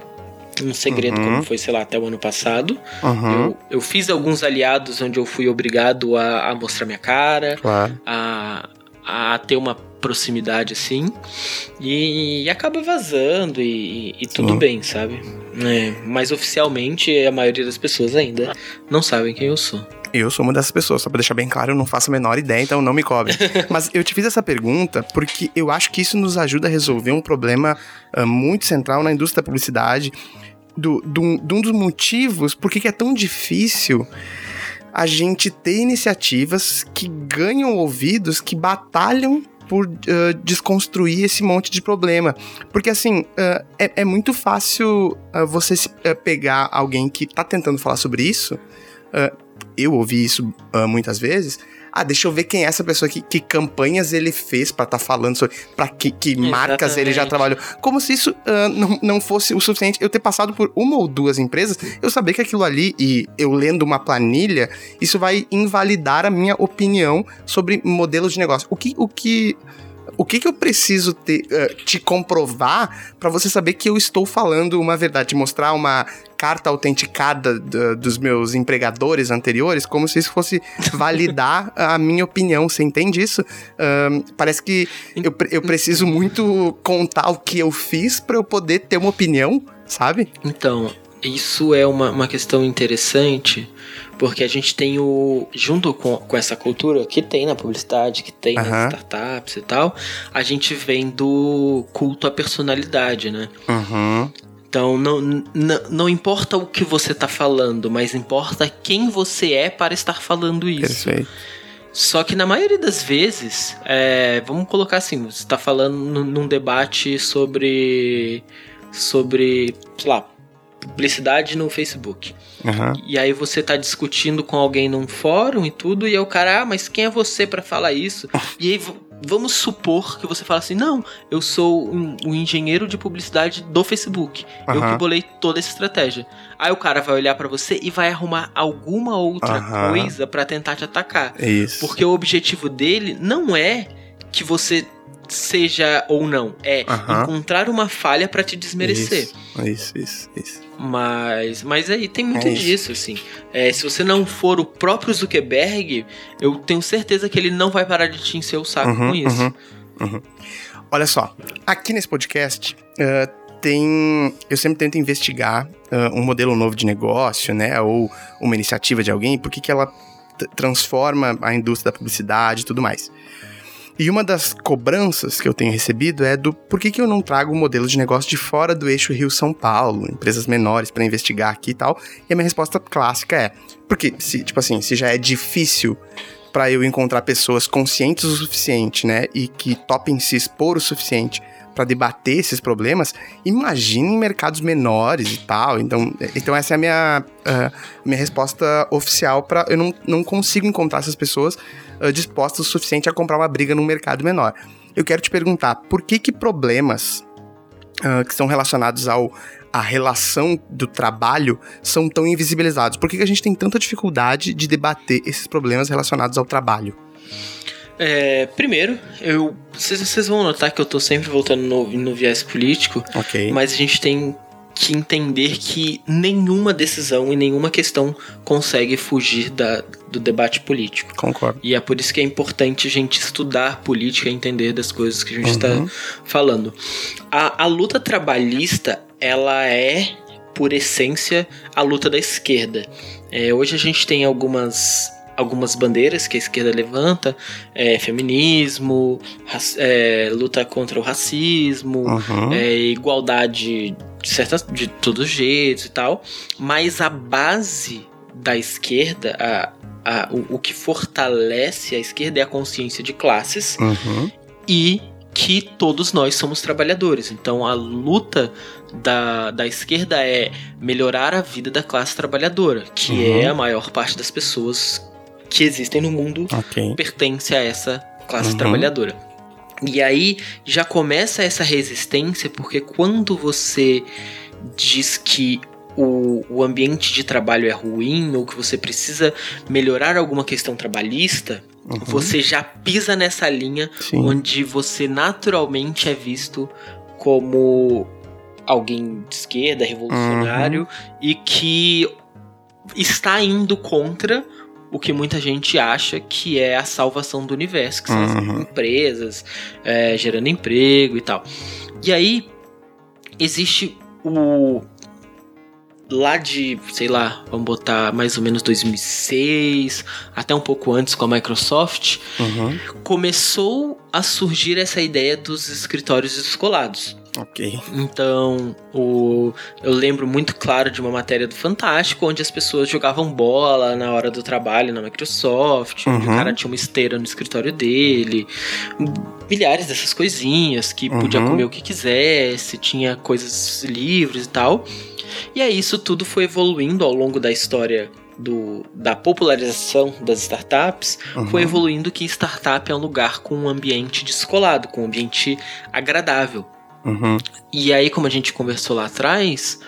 um segredo Uhum. como foi, sei lá, até o ano passado. Uhum, Eu, eu fiz alguns aliados onde eu fui obrigado a, a mostrar minha cara, Claro. a, a ter uma proximidade assim e, e acaba vazando e, e tudo bem, sabe? É, mas oficialmente a maioria das pessoas ainda não sabem quem eu sou. Eu sou uma dessas pessoas, só pra deixar bem claro, eu não faço a menor ideia, então não me cobre. [laughs] Mas eu te fiz essa pergunta porque eu acho que isso nos ajuda a resolver um problema ah, muito central na indústria da publicidade, do, do- de um dos motivos por que é tão difícil a gente ter iniciativas que ganham ouvidos, que batalham por ah, desconstruir esse monte de problema. Porque, assim, ah, é, é muito fácil ah, você se- pegar alguém que tá tentando falar sobre isso. Eu ouvi isso ah, muitas vezes. Ah, deixa eu ver quem é essa pessoa que, que campanhas ele fez pra tá falando sobre. pra que, que marcas ele já trabalhou. Como se isso ah, não, não fosse o suficiente. Eu ter passado por uma ou duas empresas, eu saber que aquilo ali, e eu lendo uma planilha, isso vai invalidar a minha opinião sobre modelos de negócio. O que. O que o que, que eu preciso ter, ah, te comprovar pra você saber que eu estou falando uma verdade? Te mostrar uma carta autenticada da- dos meus empregadores anteriores, como se isso fosse validar [laughs] a minha opinião. Você entende isso? Parece que eu, eu preciso muito contar o que eu fiz pra eu poder ter uma opinião, sabe? Então, isso é uma, uma questão interessante, porque a gente tem o. Junto com, com essa cultura que tem na publicidade, que tem Aham. nas startups e tal, a gente vem do culto à personalidade, né? Uhum. Então, não, n- não importa o que você tá falando, mas importa quem você é para estar falando isso. Perfeito. Só que na maioria das vezes, é, vamos colocar assim, você está falando num num debate sobre, sobre, sei lá, publicidade no Facebook. Uhum. E aí você tá discutindo com alguém num fórum e tudo, e aí o cara, ah, mas quem é você pra falar isso? [laughs] E aí vamos supor que você fala assim, não, eu sou um, um engenheiro de publicidade do Facebook. Eu Aham. que bolei toda essa estratégia. Aí o cara vai olhar pra você e vai arrumar alguma outra Aham. coisa pra tentar te atacar. É isso. Porque o objetivo dele não é que você seja ou não, é encontrar uma falha pra te desmerecer. Isso, isso, isso. isso. Mas, mas aí tem muito É isso. disso, assim. É, se você não for o próprio Zuckerberg, eu tenho certeza que ele não vai parar de te encher o saco Uhum, com isso. uhum, uhum. Olha só, aqui nesse podcast eh, tem. Eu sempre tento investigar ah, um modelo novo de negócio, né? Ou uma iniciativa de alguém, por que ela transforma a indústria da publicidade e tudo mais. E uma das cobranças que eu tenho recebido é do por que, que eu não trago um modelo de negócio de fora do eixo Rio-São Paulo, empresas menores para investigar aqui e tal. E a minha resposta clássica é: porque, se, tipo assim, se já é difícil para eu encontrar pessoas conscientes o suficiente, né, e que topem se expor o suficiente para debater esses problemas, imagine em mercados menores e tal. Então, então essa é a minha, ah, minha resposta oficial para eu não, não consigo encontrar essas pessoas ah, dispostas o suficiente a comprar uma briga num mercado menor. Eu quero te perguntar, por que que problemas ah, que são relacionados ao a relação do trabalho são tão invisibilizados? Por que, que a gente tem tanta dificuldade de debater esses problemas relacionados ao trabalho? É, primeiro, eu vocês vão notar que eu tô sempre voltando no, no viés político, Ok. mas a gente tem que entender que nenhuma decisão e nenhuma questão consegue fugir da, do debate político. Concordo. E é por isso que é importante a gente estudar política e entender das coisas que a gente está Uhum. falando. A, a luta trabalhista, ela é, por essência, a luta da esquerda. É, hoje a gente tem algumas, algumas bandeiras que a esquerda levanta, é, feminismo, é, luta contra o racismo, Uhum. é, igualdade de, certas, de todos os jeitos e tal, mas a base da esquerda, a, a- o, o que fortalece a esquerda é a consciência de classes Uhum. e que todos nós somos trabalhadores. Então a luta da, da esquerda é melhorar a vida da classe trabalhadora, que Uhum. é a maior parte das pessoas que existem no mundo Ok. pertence a essa classe Uhum. trabalhadora. E aí já começa essa resistência, porque quando você diz que o, o ambiente de trabalho é ruim ou que você precisa melhorar alguma questão trabalhista, Uhum. você já pisa nessa linha Sim. onde você naturalmente é visto como alguém de esquerda, revolucionário, Uhum. e que está indo contra o que muita gente acha que é a salvação do universo, que são as Uhum. empresas é, gerando emprego e tal. E aí existe o lá de, sei lá, vamos botar mais ou menos 2006, até um pouco antes com a Microsoft, Uhum. começou a surgir essa ideia dos escritórios descolados. Ok. Então, o, eu lembro muito claro de uma matéria do Fantástico, onde as pessoas jogavam bola na hora do trabalho na Microsoft, onde o Uhum. cara tinha uma esteira no escritório dele, milhares dessas coisinhas, que podia Uhum. comer o que quisesse, tinha coisas livres e tal. E aí isso tudo foi evoluindo ao longo da história do, da popularização das startups, foi Uhum. evoluindo que startup é um lugar com um ambiente descolado, com um ambiente agradável. Uhum. E aí, como a gente conversou lá atrás,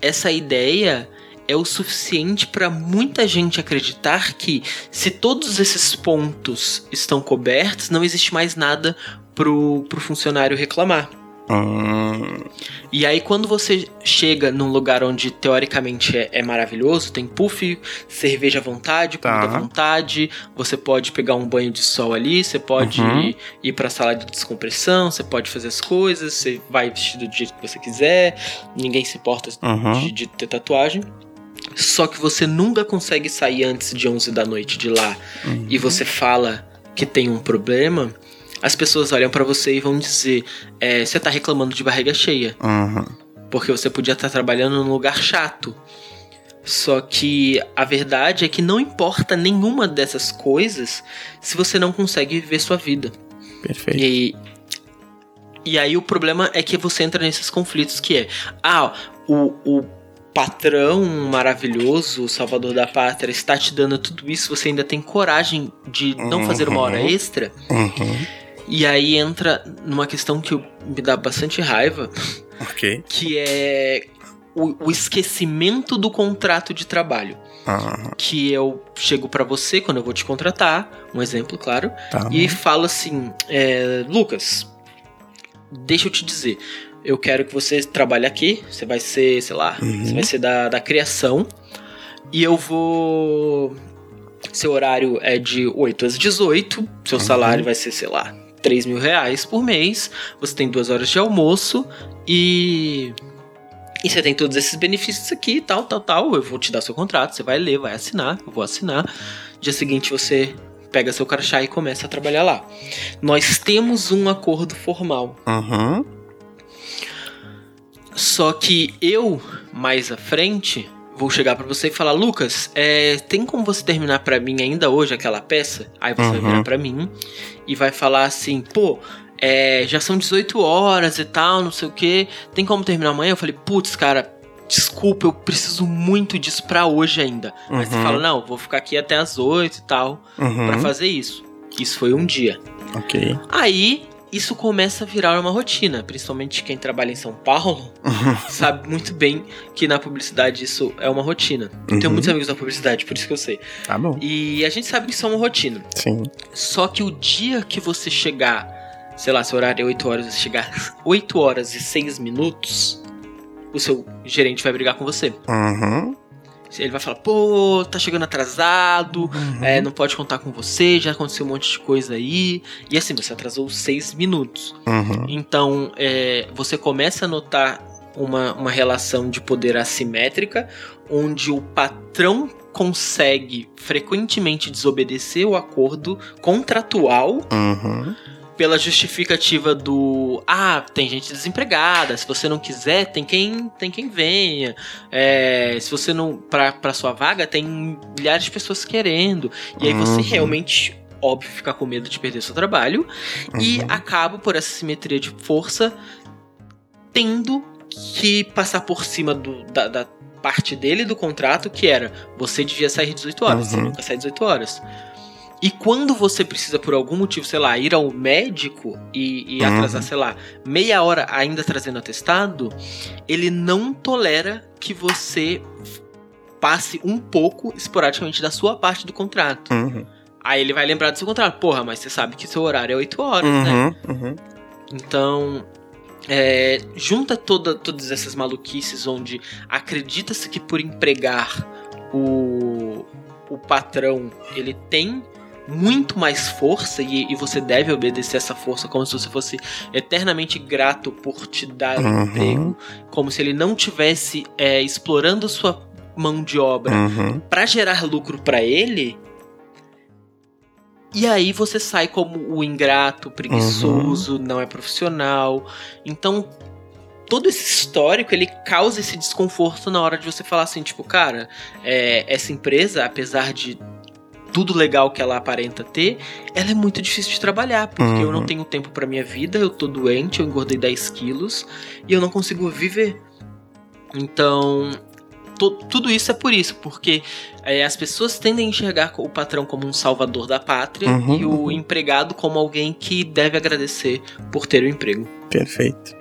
essa ideia é o suficiente para muita gente acreditar que se todos esses pontos estão cobertos, não existe mais nada pro, pro funcionário reclamar. Hum, E aí, quando você chega num lugar onde teoricamente é, é maravilhoso, tem puff, cerveja à vontade, comida Tá. à vontade, você pode pegar um banho de sol ali, você pode Uhum. ir, ir pra sala de descompressão, você pode fazer as coisas, você vai vestido do jeito que você quiser, ninguém se importa Uhum. de, de ter tatuagem. Só que você nunca consegue sair antes de 11 da noite de lá Uhum. e você fala que tem um problema, as pessoas olham pra você e vão dizer: é, você tá reclamando de barriga cheia. Uhum. Porque você podia estar trabalhando num lugar chato. Só que a verdade é que não importa nenhuma dessas coisas se você não consegue viver sua vida. Perfeito. E, e aí o problema é que você entra nesses conflitos que é, ah, o, o patrão maravilhoso, o salvador da pátria, está te dando tudo isso, você ainda tem coragem de não fazer uma hora Uhum. extra? Uhum. E aí entra numa questão que me dá bastante raiva, Ok. que é o, o esquecimento do contrato de trabalho. Uhum. Que eu chego pra você quando eu vou te contratar, um exemplo, claro, Tá. e falo assim: é, Lucas, deixa eu te dizer, eu quero que você trabalhe aqui, você vai ser, sei lá, Uhum. você vai ser da, da criação, e eu vou. Seu horário é de 8 às 18, seu Uhum. salário vai ser, sei lá, 3 mil reais por mês, você tem duas horas de almoço e. E você tem todos esses benefícios aqui, tal, tal, tal. Eu vou te dar seu contrato, você vai ler, vai assinar, eu vou assinar. Dia seguinte você pega seu crachá e começa a trabalhar lá. Nós temos um acordo formal. Uhum. Só que eu, mais à frente, vou chegar pra você e falar: Lucas, é, tem como você terminar pra mim ainda hoje aquela peça? Aí você vai Uhum. virar pra mim e vai falar assim: pô. é, já são 18 horas e tal, não sei o que. Tem como terminar amanhã? Eu falei, putz, cara, desculpa, eu preciso muito disso pra hoje ainda. Aí você Uhum. fala, não, vou ficar aqui até as 8 e tal, Uhum. pra fazer isso. Isso foi um dia. Ok. Aí isso começa a virar uma rotina, principalmente quem trabalha em São Paulo [laughs] sabe muito bem que na publicidade isso é uma rotina. Eu tenho Uhum. muitos amigos da publicidade, por isso que eu sei. Tá bom. E a gente sabe que isso é uma rotina. Sim. Só que o dia que você chegar, sei lá, seu horário é 8 horas, você chegar [laughs] 8 horas e 6 minutos, o seu gerente vai brigar com você. Uhum. Ele vai falar, pô, tá chegando atrasado, Uhum. é, não pode contar com você, já aconteceu um monte de coisa aí. E assim, você atrasou 6 minutos. Uhum. Então, é, você começa a notar uma, uma relação de poder assimétrica, onde o patrão consegue frequentemente desobedecer o acordo contratual Uhum. Pela justificativa do ah, tem gente desempregada, se você não quiser, tem quem tem quem venha. É, se você não pra, pra sua vaga tem milhares de pessoas querendo. E aí você Uhum. realmente óbvio fica com medo de perder seu trabalho e Uhum. acaba por essa simetria de força tendo que passar por cima do, da, da parte dele do contrato que era você devia sair 18 horas, você Uhum. nunca sai 18 horas. E quando você precisa, por algum motivo, sei lá, ir ao médico e, e Uhum. atrasar, sei lá, meia hora ainda trazendo atestado, ele não tolera que você passe um pouco esporadicamente da sua parte do contrato. Uhum. Aí ele vai lembrar do seu contrato. Porra, mas você sabe que seu horário é 8 horas, né? Uhum. Uhum. Então, é, junta toda, todas essas maluquices onde acredita-se que por empregar o, o patrão ele tem muito mais força e, e você deve obedecer essa força como se você fosse eternamente grato por te dar um Uhum. emprego, como se ele não tivesse é, explorando sua mão de obra Uhum. para gerar lucro para ele. E aí você sai como o ingrato, preguiçoso, não é profissional. Então, todo esse histórico, ele causa esse desconforto na hora de você falar assim, tipo, cara, é, essa empresa, apesar de tudo legal que ela aparenta ter, ela é muito difícil de trabalhar, porque eu não Uhum. tenho tempo pra minha vida, eu tô doente, eu engordei 10 quilos e eu não consigo viver. Então, tudo isso é por isso, porque é, as pessoas tendem a enxergar o patrão como um salvador da pátria Uhum, e o uhum. empregado como alguém que deve agradecer por ter o emprego. Perfeito.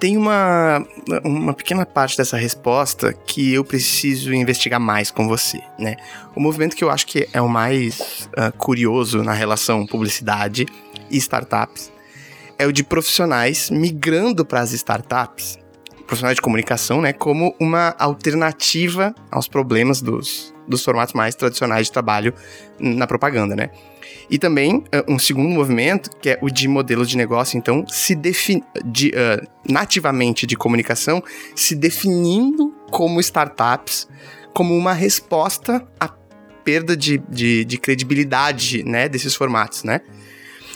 Tem uma, uma pequena parte dessa resposta que eu preciso investigar mais com você, né? O movimento que eu acho que é o mais ah, curioso na relação publicidade e startups é o de profissionais migrando para as startups, profissionais de comunicação, né? Como uma alternativa aos problemas dos, dos formatos mais tradicionais de trabalho na propaganda, né? E também uh, um segundo movimento, que é o de modelo de negócio, então, se de, uh, nativamente de comunicação, se definindo como startups, como uma resposta à perda de, de, de credibilidade, né, desses formatos, né?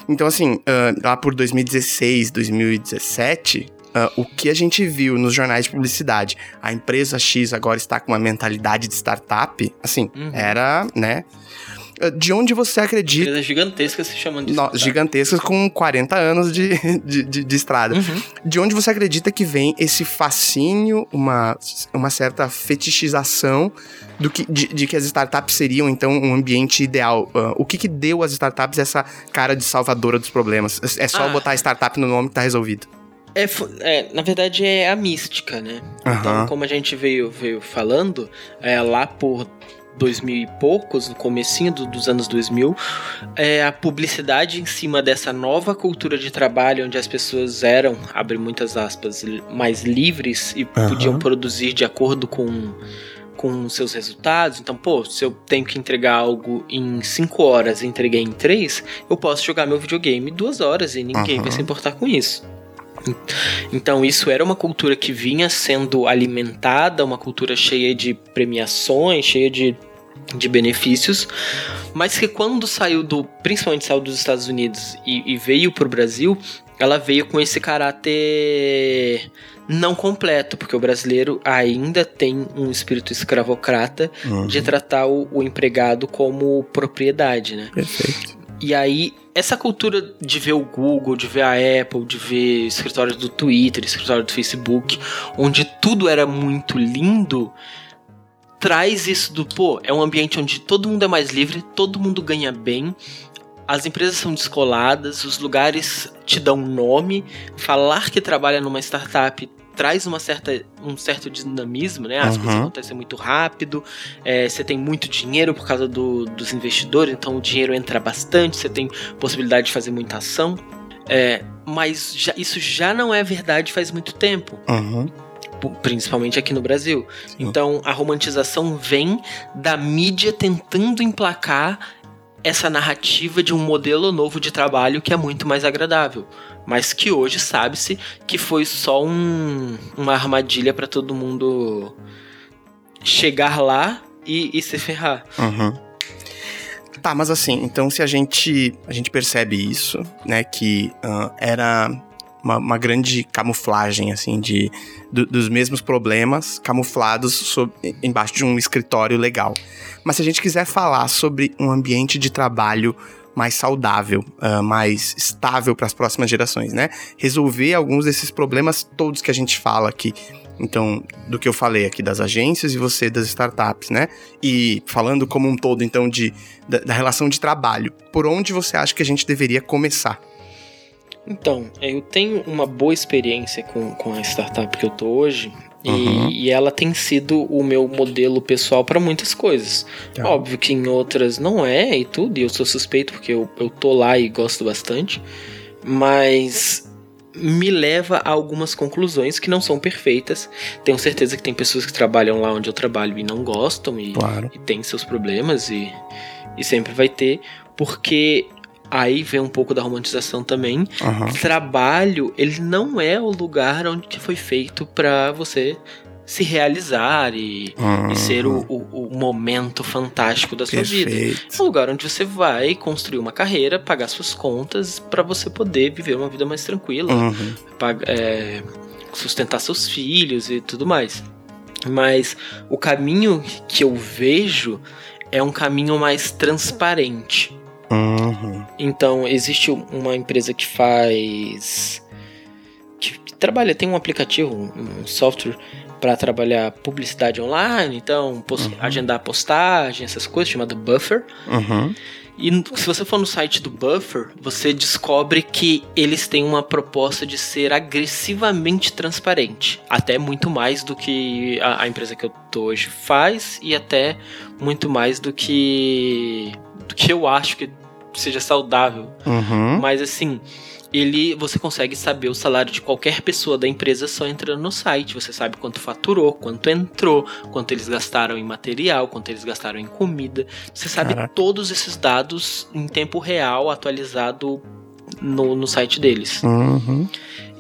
Então, assim, uh, lá por 2016, 2017, uh, o que a gente viu nos jornais de publicidade, a empresa X agora está com uma mentalidade de startup, assim, Uhum. era, né? Uh, De onde você acredita Empresas gigantescas se chamando de gigantescas com 40 anos de, de, de- de estrada. Uhum. De onde você acredita que vem esse fascínio, uma, uma certa fetichização do que, de, de que as startups seriam, então, um ambiente ideal? Ah, o que que deu às startups essa cara de salvadora dos problemas? É só Ah. botar startup no nome que tá resolvido. É, é, na verdade é a mística, né? Então, Aham. como a gente veio, veio falando, é, lá por 2000 e poucos, no comecinho do- dos anos 2000, é, a publicidade em cima dessa nova cultura de trabalho, onde as pessoas eram, abre muitas aspas, mais livres e Aham. podiam produzir de acordo com com seus resultados, então, pô, se eu tenho que entregar algo em 5 horas e entreguei em 3, eu posso jogar meu videogame duas horas e ninguém Aham. vai se importar com isso. Então isso era uma cultura que vinha sendo alimentada, uma cultura cheia de premiações, cheia de, de benefícios, mas que quando saiu do, principalmente saiu dos Estados Unidos e, e veio para o Brasil, ela veio com esse caráter não completo, porque o brasileiro ainda tem um espírito escravocrata Uhum. de tratar o, o empregado como propriedade, né? Perfeito. E aí, essa cultura de ver o Google, de ver a Apple, de ver escritórios do Twitter, escritório do Facebook, onde tudo era muito lindo, traz isso do, pô, é um ambiente onde todo mundo é mais livre, todo mundo ganha bem, as empresas são descoladas, os lugares te dão nome, falar que trabalha numa startup traz uma certa, um certo dinamismo, né? As uhum. coisas acontecem muito rápido, é, você tem muito dinheiro por causa do, dos investidores, então o dinheiro entra bastante, você tem possibilidade de fazer muita ação. É, mas já, isso já não é verdade faz muito tempo. Uhum principalmente aqui no Brasil. Então a romantização vem da mídia tentando emplacar essa narrativa de um modelo novo de trabalho que é muito mais agradável mas que hoje sabe-se que foi só um, uma armadilha para todo mundo chegar lá e, e se ferrar. Uhum. Tá, mas assim, então se a gente a gente percebe isso, né, que uh, era uma, uma, grande camuflagem, assim, de, do, dos mesmos problemas camuflados sob, embaixo de um escritório legal. Mas se a gente quiser falar sobre um ambiente de trabalho mais saudável, uh, mais estável para as próximas gerações, né? Resolver alguns desses problemas todos que a gente fala aqui. Então, do que eu falei aqui das agências e você das startups, né? E falando como um todo, então, de, da, da relação de trabalho, por onde você acha que a gente deveria começar? Então, eu tenho uma boa experiência com, com a startup que eu tô hoje. Uhum. E, e, ela tem sido o meu modelo pessoal para muitas coisas. Tá. Óbvio que em outras não é e tudo, e eu sou suspeito porque eu, eu tô lá e gosto bastante. Mas me leva a algumas conclusões que não são perfeitas. Tenho certeza que tem pessoas que trabalham lá onde eu trabalho e não gostam e, claro. e tem seus problemas e, e sempre vai ter, porque aí vem um pouco da romantização também. Uhum. Trabalho, ele não é o lugar onde foi feito para você se realizar e, uhum. e ser o, o, o, momento fantástico da sua Perfeito. vida. É um lugar onde você vai construir uma carreira, pagar suas contas para você poder viver uma vida mais tranquila, uhum. pagar, é, sustentar seus filhos e tudo mais. Mas o caminho que eu vejo é um caminho mais transparente. Uhum. Então, existe uma empresa que faz. que, que trabalha, tem um aplicativo, um, um software para trabalhar publicidade online, então post, uhum. agendar postagem, essas coisas, chamado Buffer. Uhum. E se você for no site do Buffer, você descobre que eles têm uma proposta de ser agressivamente transparente. Até muito mais do que a, a empresa que eu tô hoje faz e até muito mais do que do que eu acho que seja saudável. Uhum. Mas assim, ele você consegue saber o salário de qualquer pessoa da empresa só entrando no site. Você sabe quanto faturou, quanto entrou, quanto eles gastaram em material, quanto eles gastaram em comida. Você sabe Caraca. todos esses dados em tempo real, atualizado no, no site deles. Uhum.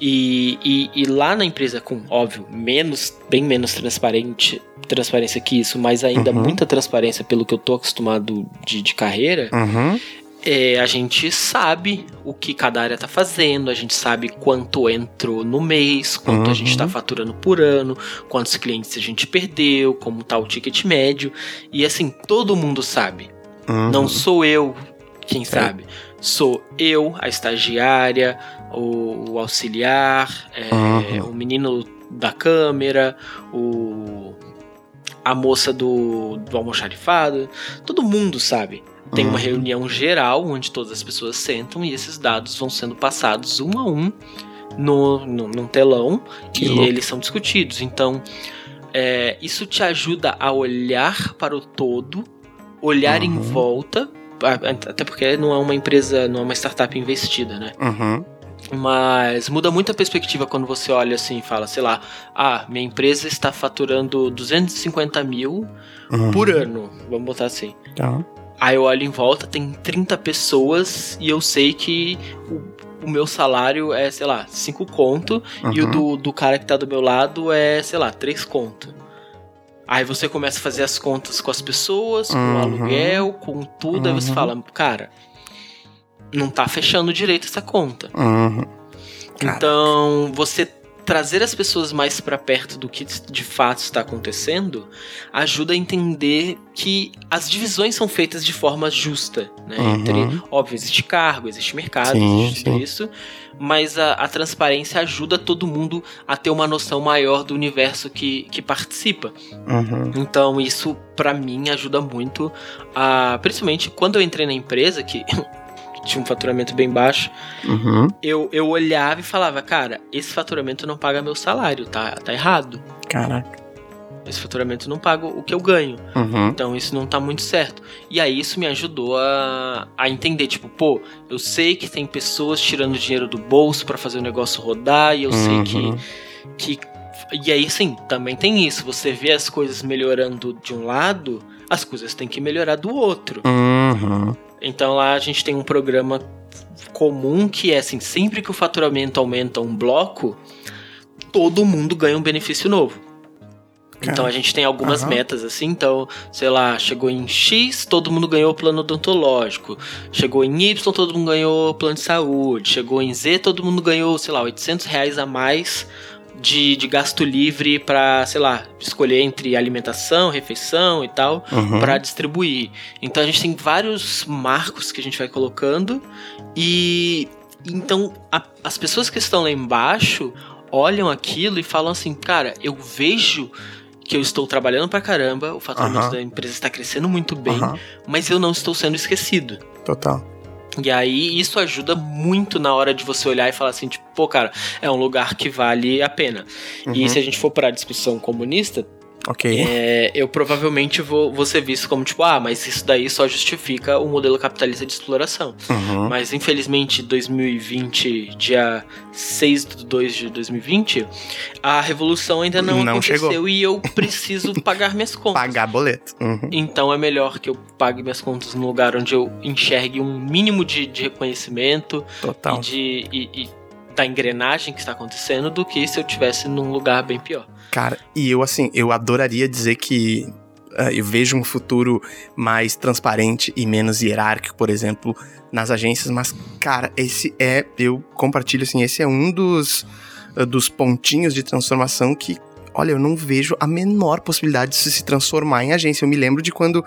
E, e, e, lá na empresa, com, óbvio, menos, bem menos transparente, transparência que isso, mas ainda uhum. muita transparência pelo que eu tô acostumado de, de carreira, uhum. É, a gente sabe o que cada área tá fazendo, a gente sabe quanto entrou no mês, quanto uhum. a gente tá uhum. faturando por ano, quantos clientes a gente perdeu, como tá o ticket médio. E assim, todo mundo sabe. Uhum. Não sou eu quem é. sabe. Sou eu, a estagiária, o, o auxiliar, é, uhum. o menino da câmera, o a moça do, do almoxarifado. Todo mundo sabe. Tem uhum. uma reunião geral onde todas as pessoas sentam e esses dados vão sendo passados um a um no, no, num telão que e louco. eles são discutidos. Então, é, isso te ajuda a olhar para o todo, olhar uhum. em volta, até porque não é uma empresa, não é uma startup investida, né? Uhum. Mas muda muito a perspectiva quando você olha assim e fala, sei lá, ah, minha empresa está faturando 250 mil uhum. por ano, vamos botar assim. Tá. Aí eu olho em volta, tem 30 pessoas e eu sei que o, o meu salário é, sei lá, 5 conto uhum. e o do, do cara que tá do meu lado é, sei lá, 3 conto. Aí você começa a fazer as contas com as pessoas, com uhum. o aluguel, com tudo, uhum. aí você uhum. fala, cara, não tá fechando direito essa conta. Uhum. Então, você trazer as pessoas mais para perto do que de fato está acontecendo ajuda a entender que as divisões são feitas de forma justa, né? Uhum. Entre, óbvio, existe cargo, existe mercado, sim, existe sim. isso, mas a, a, transparência ajuda todo mundo a ter uma noção maior do universo que, que participa. Uhum. Então isso para mim ajuda muito a, principalmente quando eu entrei na empresa que tinha um faturamento bem baixo, Uhum. eu, eu olhava e falava, cara, esse faturamento não paga meu salário, tá, tá errado. Caraca. Esse faturamento não paga o que eu ganho. Uhum. Então isso não tá muito certo. E aí isso me ajudou a, a entender, tipo, pô, eu sei que tem pessoas tirando dinheiro do bolso pra fazer o negócio rodar, e eu sei que, Uhum. que. E aí, sim, também tem isso. Você vê as coisas melhorando de um lado, as coisas têm que melhorar do outro. Uhum. Então lá a gente tem um programa comum que é assim, sempre que o faturamento aumenta um bloco, todo mundo ganha um benefício novo. Então a gente tem algumas Aham. metas assim, então, sei lá, chegou em X, todo mundo ganhou plano odontológico. Chegou em Y, todo mundo ganhou plano de saúde. Chegou em Z, todo mundo ganhou, sei lá, 800 reais a mais de, de gasto livre pra, sei lá, escolher entre alimentação, refeição e tal Uhum. para distribuir. Então a gente tem vários marcos que a gente vai colocando e então a- as pessoas que estão lá embaixo olham aquilo e falam assim, cara, eu vejo que eu estou trabalhando pra caramba, o faturamento Aham. da empresa está crescendo muito bem, Aham. mas eu não estou sendo esquecido. Total. E aí isso ajuda muito na hora de você olhar e falar assim, tipo, pô, cara, é um lugar que vale a pena. E Uhum. se a gente for para a discussão comunista, Ok. é, eu provavelmente vou, vou ser visto como tipo, ah, mas isso daí só justifica o modelo capitalista de exploração. Uhum. Mas infelizmente, 2020, dia 6 de 2 de 2020, a revolução ainda não, Não aconteceu chegou. e eu preciso [laughs] pagar minhas contas. Pagar boleto. Uhum. Então é melhor que eu pague minhas contas num lugar onde eu enxergue um mínimo de, de reconhecimento Total. e de. E, e da engrenagem que está acontecendo do que se eu tivesse num lugar bem pior. Cara, e eu assim, eu adoraria dizer que ah, eu vejo um futuro mais transparente e menos hierárquico, por exemplo, nas agências, mas, cara, esse é, eu compartilho assim, esse é um dos, ah, dos pontinhos de transformação que, olha, eu não vejo a menor possibilidade de se transformar em agência. Eu me lembro de quando,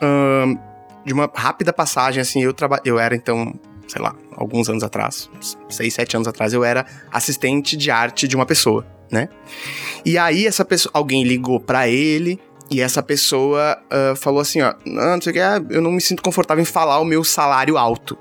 ahn, de uma rápida passagem, assim, eu, eu era então, sei lá, alguns anos atrás, seis, sete anos atrás, eu era assistente de arte de uma pessoa, né? E aí essa pessoa, alguém ligou pra ele e essa pessoa ah, falou assim, ó, não, não sei o que, ah, eu não me sinto confortável em falar o meu salário alto.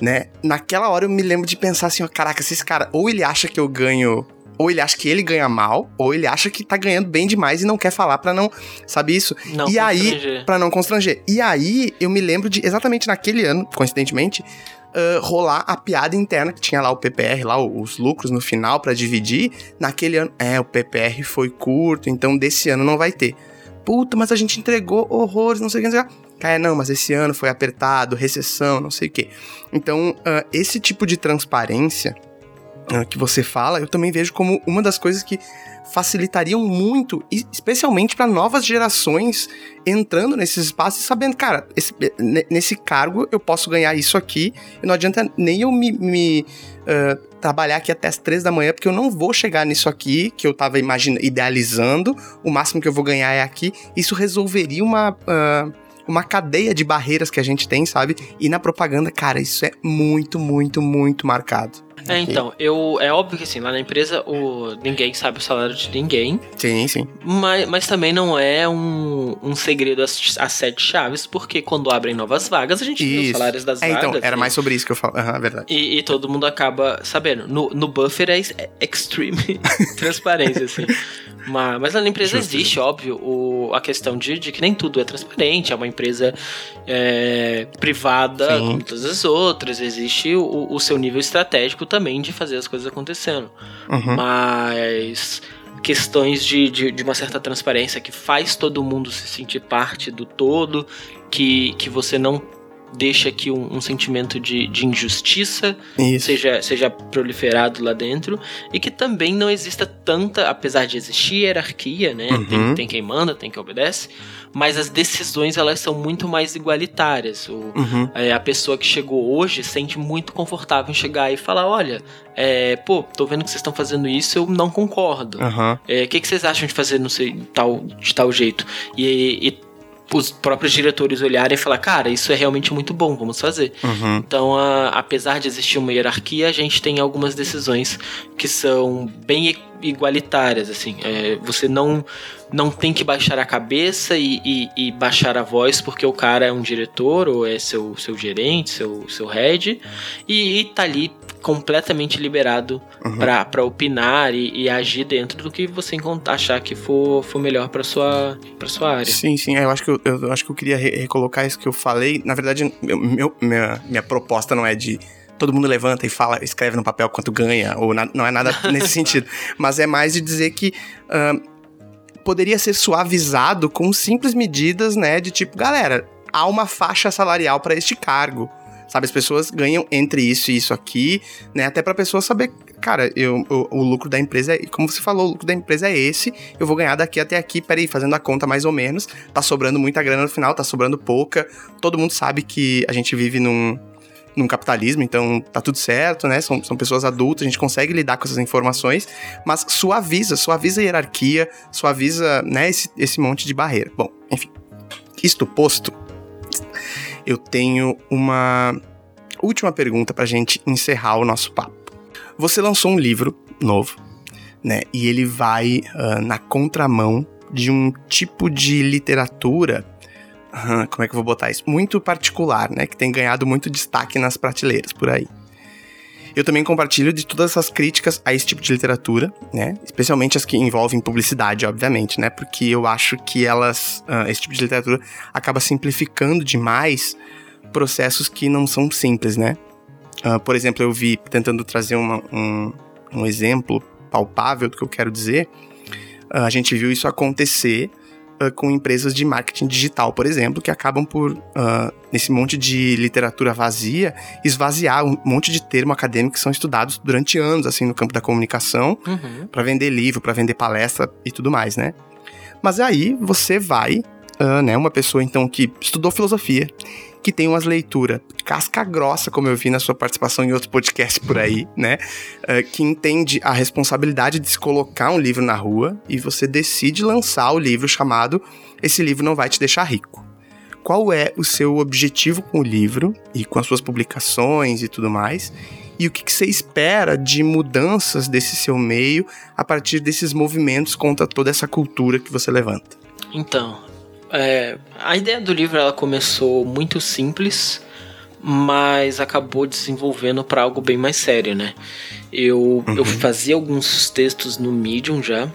Né? Naquela hora eu me lembro de pensar assim, ó, caraca, se esse cara ou ele acha que eu ganho, ou ele acha que ele ganha mal, ou ele acha que tá ganhando bem demais e não quer falar pra não, sabe isso? Não E aí. Pra não constranger. E aí, eu me lembro de, exatamente naquele ano, coincidentemente, ah, rolar a piada interna, que tinha lá o PPR, lá os lucros no final pra dividir. Naquele ano, é, o PPR foi curto, então desse ano não vai ter. Puta, mas a gente entregou horrores, não sei o que, não sei o que. É, não, mas esse ano foi apertado, recessão, não sei o que. Então, ah, esse tipo de transparência ah, que você fala, eu também vejo como uma das coisas que facilitariam muito, especialmente para novas gerações entrando nesses espaços e sabendo, cara, esse- ne- nesse cargo eu posso ganhar isso aqui, e não adianta nem eu me, me, ah, trabalhar aqui até as três da manhã, porque eu não vou chegar nisso aqui que eu tava imaginando, idealizando, o máximo que eu vou ganhar é aqui. Isso resolveria uma. ah, uma cadeia de barreiras que a gente tem, sabe? E na propaganda, cara, isso é muito, muito, muito marcado. É, então, eu. É óbvio que assim, lá na empresa o, ninguém sabe o salário de ninguém. Sim, sim. Mas, mas também não é um, um segredo às, às sete chaves, porque quando abrem novas vagas, a gente vê os Isso. salários das É, vagas. então, era e- mais sobre isso que eu falo. É verdade. E, e todo mundo acaba sabendo. No, no buffer é, é extreme [laughs] transparência, assim. Mas, mas lá na empresa Justo, existe, óbvio, o, a questão de, de que nem tudo é transparente. É uma empresa é, privada, Sim. como todas as outras. Existe o, o seu nível estratégico também de fazer as coisas acontecendo. Uhum. Mas questões de, de, de uma certa transparência que faz todo mundo se sentir parte do todo, que, que você não deixa aqui um, um sentimento de, de injustiça Isso. seja, seja proliferado lá dentro e que também não exista tanta, apesar de existir hierarquia, né? Uhum. Tem, tem quem manda, tem quem obedece, mas as decisões elas são muito mais igualitárias. O, Uhum. é, a pessoa que chegou hoje sente muito confortável em chegar e falar: olha, é, pô, tô vendo que vocês estão fazendo isso, eu não concordo. É, O que, que vocês acham de fazer não sei, tal, de tal jeito? E, e os próprios diretores olharem e falar, cara, isso é realmente muito bom, vamos fazer. Uhum. Então, a- apesar de existir uma hierarquia, a gente tem algumas decisões que são bem igualitárias, assim. É, você não, não tem que baixar a cabeça e, e, e, baixar a voz porque o cara é um diretor ou é seu, seu gerente, seu, seu head, e, e tá ali completamente liberado uhum. para opinar e, e, agir dentro do que você achar que for, for melhor para sua para sua área. Sim, sim. Eu acho que eu, eu acho que eu queria recolocar isso que eu falei. Na verdade, meu, meu minha, minha proposta não é de todo mundo levanta e fala, escreve no papel quanto ganha, ou na, não é nada [laughs] nesse sentido. Mas é mais de dizer que uh, poderia ser suavizado com simples medidas, né? De tipo, galera, há uma faixa salarial para este cargo. Sabe, as pessoas ganham entre isso e isso aqui, né? Até pra pessoa saber, cara, eu, o, o, lucro da empresa é. Como você falou, o lucro da empresa é esse, eu vou ganhar daqui até aqui, peraí, fazendo a conta mais ou menos. Tá sobrando muita grana no final, tá sobrando pouca. Todo mundo sabe que a gente vive num, num capitalismo, então tá tudo certo, né? São, são pessoas adultas, a gente consegue lidar com essas informações, mas suaviza, suaviza a hierarquia, suaviza, né, esse, esse monte de barreira. Bom, enfim. Isto posto, eu tenho uma última pergunta pra gente encerrar o nosso papo. Você lançou um livro novo, né? E ele vai uh, na contramão de um tipo de literatura como é que eu vou botar isso? Muito particular, né? Que tem ganhado muito destaque nas prateleiras por aí. Eu também compartilho de todas essas críticas a esse tipo de literatura, né? Especialmente as que envolvem publicidade, obviamente, né? Porque eu acho que elas, uh, esse tipo de literatura acaba simplificando demais processos que não são simples, né? Uh, por exemplo, eu vi, tentando trazer uma, um, um exemplo palpável do que eu quero dizer, uh, a gente viu isso acontecer uh, com empresas de marketing digital, por exemplo, que acabam por, uh, nesse monte de literatura vazia, esvaziar um monte de termo acadêmico que são estudados durante anos, assim, no campo da comunicação, uhum. para vender livro, para vender palestra e tudo mais, né? Mas aí você vai, uh, né, uma pessoa então que estudou filosofia, que tem umas leituras casca grossa, como eu vi na sua participação em outro podcast por aí, né? Uh, que entende a responsabilidade de se colocar um livro na rua e você decide lançar o livro chamado Esse livro não vai te deixar rico. Qual é o seu objetivo com o livro e com as suas publicações e tudo mais? E o que você espera de mudanças desse seu meio a partir desses movimentos contra toda essa cultura que você levanta? Então, é, a ideia do livro ela começou muito simples, mas acabou desenvolvendo para algo bem mais sério, né? Eu, uhum. eu fazia alguns textos no Medium já.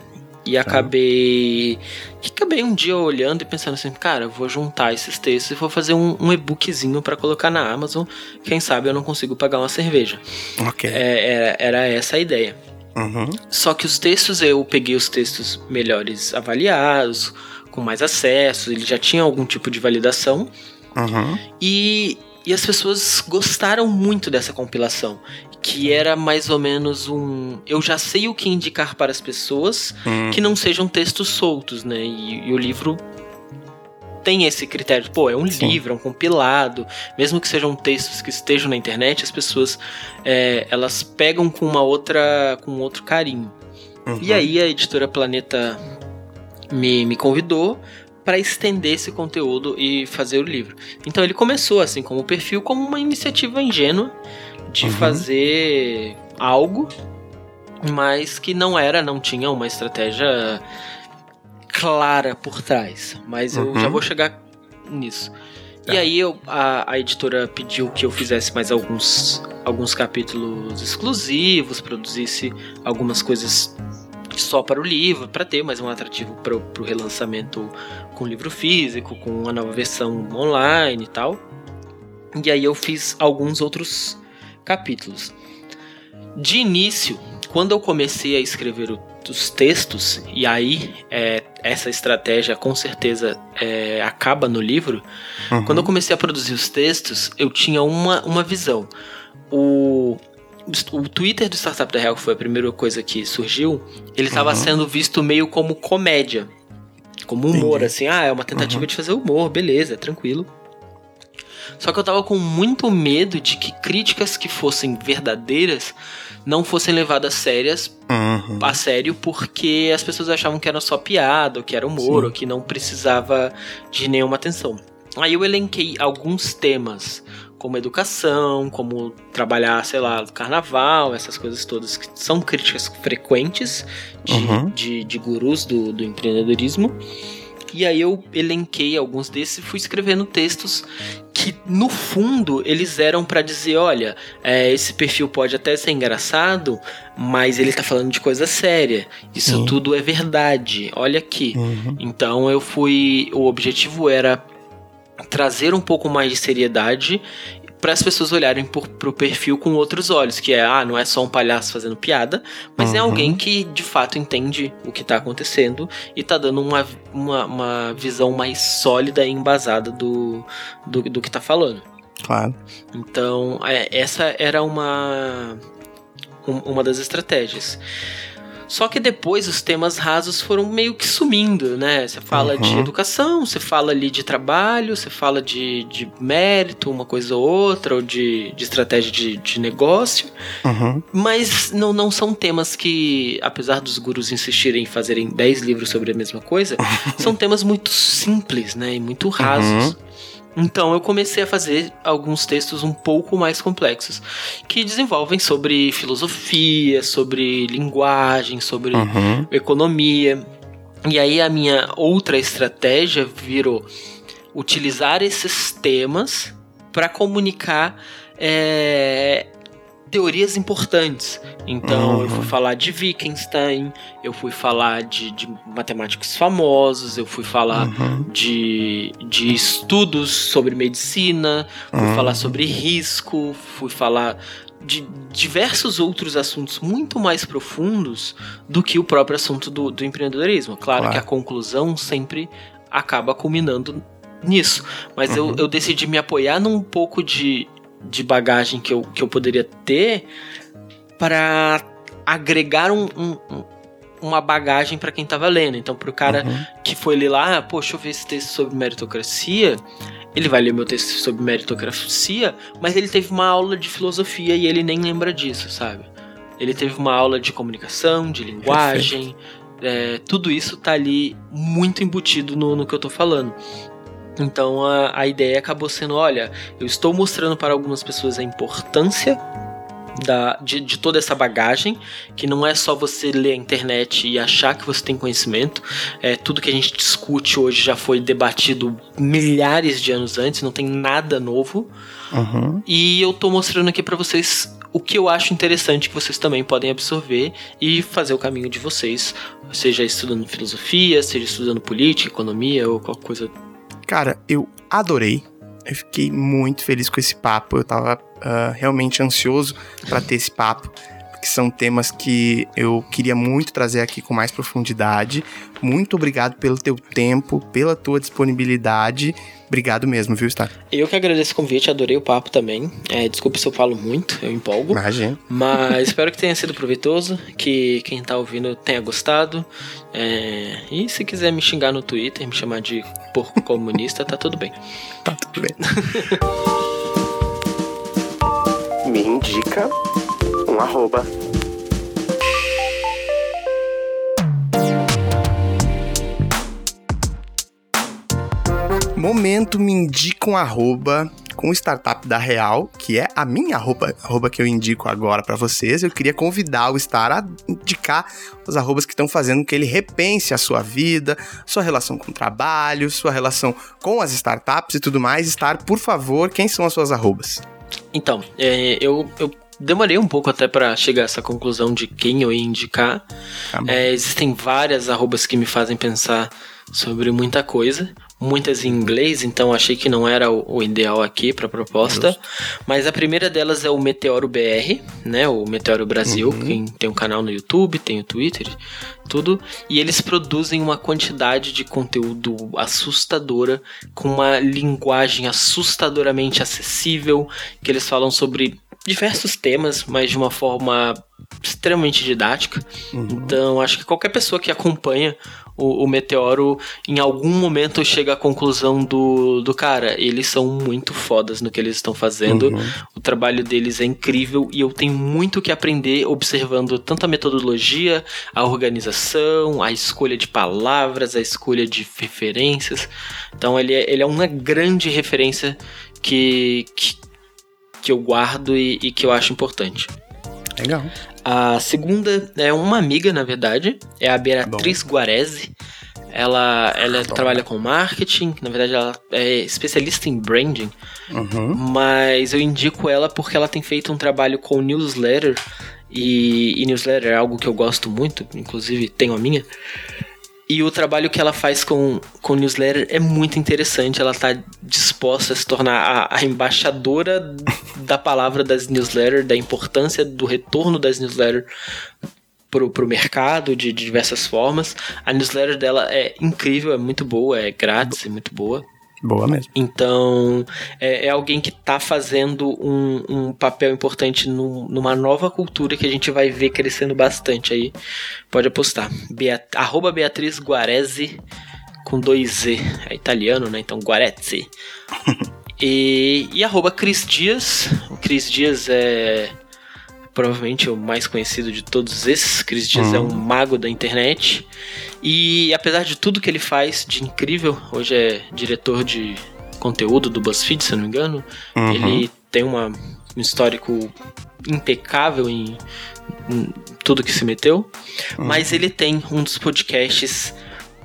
E tá. acabei. Acabei um dia olhando e pensando assim, cara, eu vou juntar esses textos e vou fazer um, um e-bookzinho para colocar na Amazon. Quem sabe eu não consigo pagar uma cerveja. Ok. É, era, era essa a ideia. Uhum. Só que os textos, eu peguei os textos melhores avaliados, com mais acesso, ele já tinha algum tipo de validação. Uhum. E, e as pessoas gostaram muito dessa compilação. Que era mais ou menos um. Eu já sei o que indicar para as pessoas uhum. que não sejam textos soltos, né? E, e o livro tem esse critério. Pô, é um Sim. livro, é um compilado. Mesmo que sejam textos que estejam na internet, as pessoas é, elas pegam com uma outra. com outro carinho. Uhum. E aí a editora Planeta me, me convidou para estender esse conteúdo e fazer o livro. Então ele começou assim como perfil, como uma iniciativa ingênua de uhum. fazer algo, mas que não era, não tinha uma estratégia clara por trás. Mas uhum. eu já uhum. vou chegar nisso. Tá. E aí eu, a, a editora pediu que eu fizesse mais alguns, alguns capítulos exclusivos, produzisse algumas coisas só para o livro, para ter mais um atrativo para o relançamento com livro físico, com a nova versão online e tal. E aí eu fiz alguns outros capítulos. De início, quando eu comecei a escrever os textos, e aí é, essa estratégia com certeza é, acaba no livro, uhum. quando eu comecei a produzir os textos, eu tinha uma, uma visão. O, o Twitter do Startup da Real, que foi a primeira coisa que surgiu, ele estava uhum. sendo visto meio como comédia. Como humor, Entendi. assim, ah, é uma tentativa uhum. de fazer humor, beleza, tranquilo. Só que eu tava com muito medo de que críticas que fossem verdadeiras não fossem levadas sérias uhum. a sério porque as pessoas achavam que era só piada, ou que era humor, Sim. ou que não precisava de nenhuma atenção. Aí eu elenquei alguns temas, como educação, como trabalhar, sei lá, carnaval, essas coisas todas, que são críticas frequentes de, uhum. de, de, gurus do, do empreendedorismo. E aí eu elenquei alguns desses e fui escrevendo textos que no fundo eles eram para dizer, olha, é, esse perfil pode até ser engraçado, mas ele tá falando de coisa séria. Isso uhum. tudo é verdade. Olha aqui. Uhum. Então eu fui, o objetivo era trazer um pouco mais de seriedade para as pessoas olharem por, pro perfil com outros olhos, que é, ah, não é só um palhaço fazendo piada, mas é uhum. é alguém que de fato entende o que tá acontecendo e tá dando uma, uma, uma visão mais sólida e embasada do, do, do que tá falando. Claro. Então, é, essa era uma, uma das estratégias. Só que depois os temas rasos foram meio que sumindo, né? Você fala uhum. de educação, você fala ali de trabalho, você fala de, de mérito, uma coisa ou outra, ou de, de estratégia de, de negócio. Uhum. Mas não, não são temas que, apesar dos gurus insistirem em fazerem 10 livros sobre a mesma coisa, [laughs] são temas muito simples, né? E muito rasos. Uhum. Então eu comecei a fazer alguns textos um pouco mais complexos, que desenvolvem sobre filosofia, sobre linguagem, sobre uhum. economia. E aí a minha outra estratégia virou utilizar esses temas para comunicar é, teorias importantes. Então uhum. eu fui uhum. falar de Wittgenstein, eu fui falar de, de matemáticos famosos, eu fui falar uhum. de, de estudos sobre medicina, fui uhum. falar sobre risco, fui falar de diversos outros assuntos muito mais profundos do que o próprio assunto do, do empreendedorismo. Claro, claro, que a conclusão sempre acaba culminando nisso, mas eu, uhum. eu decidi me apoiar num pouco de de bagagem que eu, que eu poderia ter para agregar um, um, uma bagagem para quem tava lendo. Então, pro cara uhum. que foi ler lá, ah, poxa, eu ver esse texto sobre meritocracia, ele vai ler meu texto sobre meritocracia, mas ele teve uma aula de filosofia e ele nem lembra disso, sabe? Ele teve uma aula de comunicação, de linguagem, é, tudo isso tá ali muito embutido no, no que eu tô falando. Então a, a ideia acabou sendo: olha, eu estou mostrando para algumas pessoas a importância da, de, de, toda essa bagagem, que não é só você ler a internet e achar que você tem conhecimento. É, tudo que a gente discute hoje já foi debatido milhares de anos antes, não tem nada novo. Uhum. E eu estou mostrando aqui para vocês o que eu acho interessante que vocês também podem absorver e fazer o caminho de vocês, seja estudando filosofia, seja estudando política, economia ou qualquer coisa Cara, eu adorei. Eu fiquei muito feliz com esse papo. Eu tava uh, realmente ansioso para ter esse papo, porque são temas que eu queria muito trazer aqui com mais profundidade. Muito obrigado pelo teu tempo, pela tua disponibilidade. Obrigado mesmo, viu, Star? Eu que agradeço o convite, adorei o papo também. É, desculpa se eu falo muito, eu empolgo. Imagina. Mas espero que tenha sido proveitoso, que quem tá ouvindo tenha gostado. É, e se quiser me xingar no Twitter, me chamar de porco comunista, tá tudo bem. Tá tudo bem. [laughs] me indica um arroba Momento me indica um arroba com startup da Real, que é a minha arroba, arroba que eu indico agora para vocês. Eu queria convidar o Star a indicar os arrobas que estão fazendo que ele repense a sua vida, sua relação com o trabalho, sua relação com as startups e tudo mais. Star, por favor, quem são as suas arrobas? Então, é, eu, eu demorei um pouco até para chegar a essa conclusão de quem eu ia indicar. Tá é, existem várias arrobas que me fazem pensar sobre muita coisa muitas em inglês, então achei que não era o, o ideal aqui para a proposta. Justo. Mas a primeira delas é o Meteoro BR, né? O Meteoro Brasil, uhum. quem tem um canal no YouTube, tem o Twitter, tudo. E eles produzem uma quantidade de conteúdo assustadora, com uma linguagem assustadoramente acessível, que eles falam sobre diversos temas, mas de uma forma extremamente didática. Uhum. Então, acho que qualquer pessoa que acompanha o, o, Meteoro, em algum momento chega à conclusão do, do cara, eles são muito fodas no que eles estão fazendo. Uhum. O trabalho deles é incrível e eu tenho muito que aprender observando tanto a metodologia, a organização, a escolha de palavras, a escolha de referências. Então, ele é, ele é uma grande referência que, que, que eu guardo e, e que eu acho importante. Legal. A segunda é uma amiga, na verdade, é a Beatriz Bom. Guarese. Ela, ela trabalha com marketing, na verdade ela é especialista em branding, uhum. mas eu indico ela porque ela tem feito um trabalho com newsletter, e, e newsletter é algo que eu gosto muito, inclusive tenho a minha. E o trabalho que ela faz com, com newsletter é muito interessante. Ela está disposta a se tornar a, a embaixadora da palavra das newsletters, da importância do retorno das newsletters pro, pro mercado de, de diversas formas. A newsletter dela é incrível, é muito boa, é grátis, é muito boa. Boa mesmo. Então, é, é alguém que está fazendo um, um, papel importante no, numa nova cultura que a gente vai ver crescendo bastante aí. Pode apostar. Beat, arroba Beatriz Guarese com dois Z. É italiano, né? Então, Guarezzi. [laughs] e, e arroba Cris Dias. O Cris Dias é provavelmente o mais conhecido de todos esses. Chris Dias é um uhum. mago da internet. E apesar de tudo que ele faz de incrível, hoje é diretor de conteúdo do BuzzFeed, se não me engano. Uhum. Ele tem uma, um histórico impecável em, em tudo que se meteu. Uhum. Mas ele tem um dos podcasts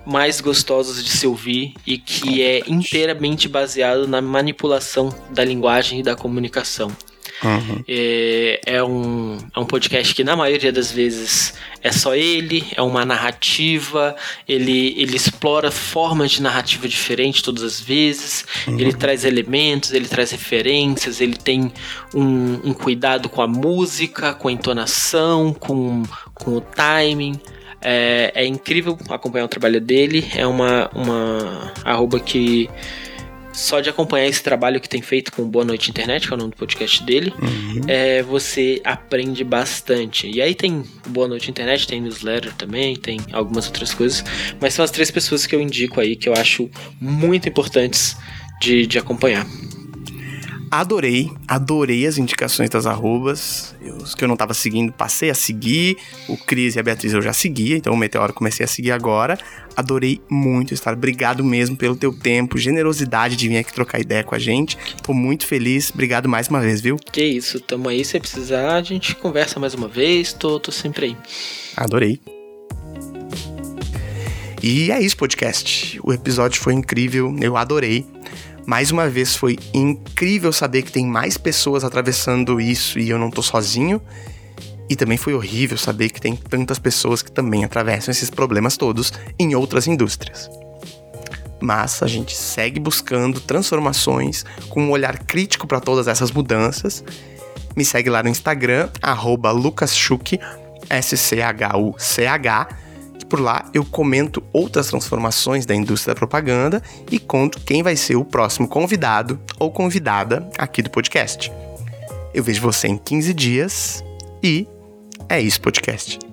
mais gostosos de se ouvir e que é inteiramente baseado na manipulação da linguagem e da comunicação. Uhum. É, é, um, é um podcast que, na maioria das vezes, é só ele, é uma narrativa, ele, ele explora formas de narrativa diferentes todas as vezes, uhum. ele traz elementos, ele traz referências, ele tem um, um cuidado com a música, com a entonação, com, com o timing. É, é incrível acompanhar o trabalho dele, é uma, uma arroba que só de acompanhar esse trabalho que tem feito com Boa Noite Internet, que é o nome do podcast dele, uhum. é, você aprende bastante. E aí tem Boa Noite Internet, tem newsletter também, tem algumas outras coisas, mas são as três pessoas que eu indico aí que eu acho muito importantes de, de acompanhar. Adorei, adorei as indicações das arrobas. os que eu não estava seguindo, passei a seguir. O Cris e a Beatriz eu já seguia, então o Meteoro comecei a seguir agora. Adorei muito estar. Obrigado mesmo pelo teu tempo, generosidade de vir aqui trocar ideia com a gente. Tô muito feliz. Obrigado mais uma vez, viu? Que isso, tamo aí. Se precisar, a gente conversa mais uma vez. Tô, tô sempre aí. Adorei. E é isso, podcast. O episódio foi incrível, eu adorei. Mais uma vez foi incrível saber que tem mais pessoas atravessando isso e eu não tô sozinho. E também foi horrível saber que tem tantas pessoas que também atravessam esses problemas todos em outras indústrias. Mas a gente segue buscando transformações com um olhar crítico para todas essas mudanças. Me segue lá no Instagram, lucaschuk, S-C-H-U-C-H, por lá eu comento outras transformações da indústria da propaganda e conto quem vai ser o próximo convidado ou convidada aqui do podcast. Eu vejo você em 15 dias e é isso, podcast.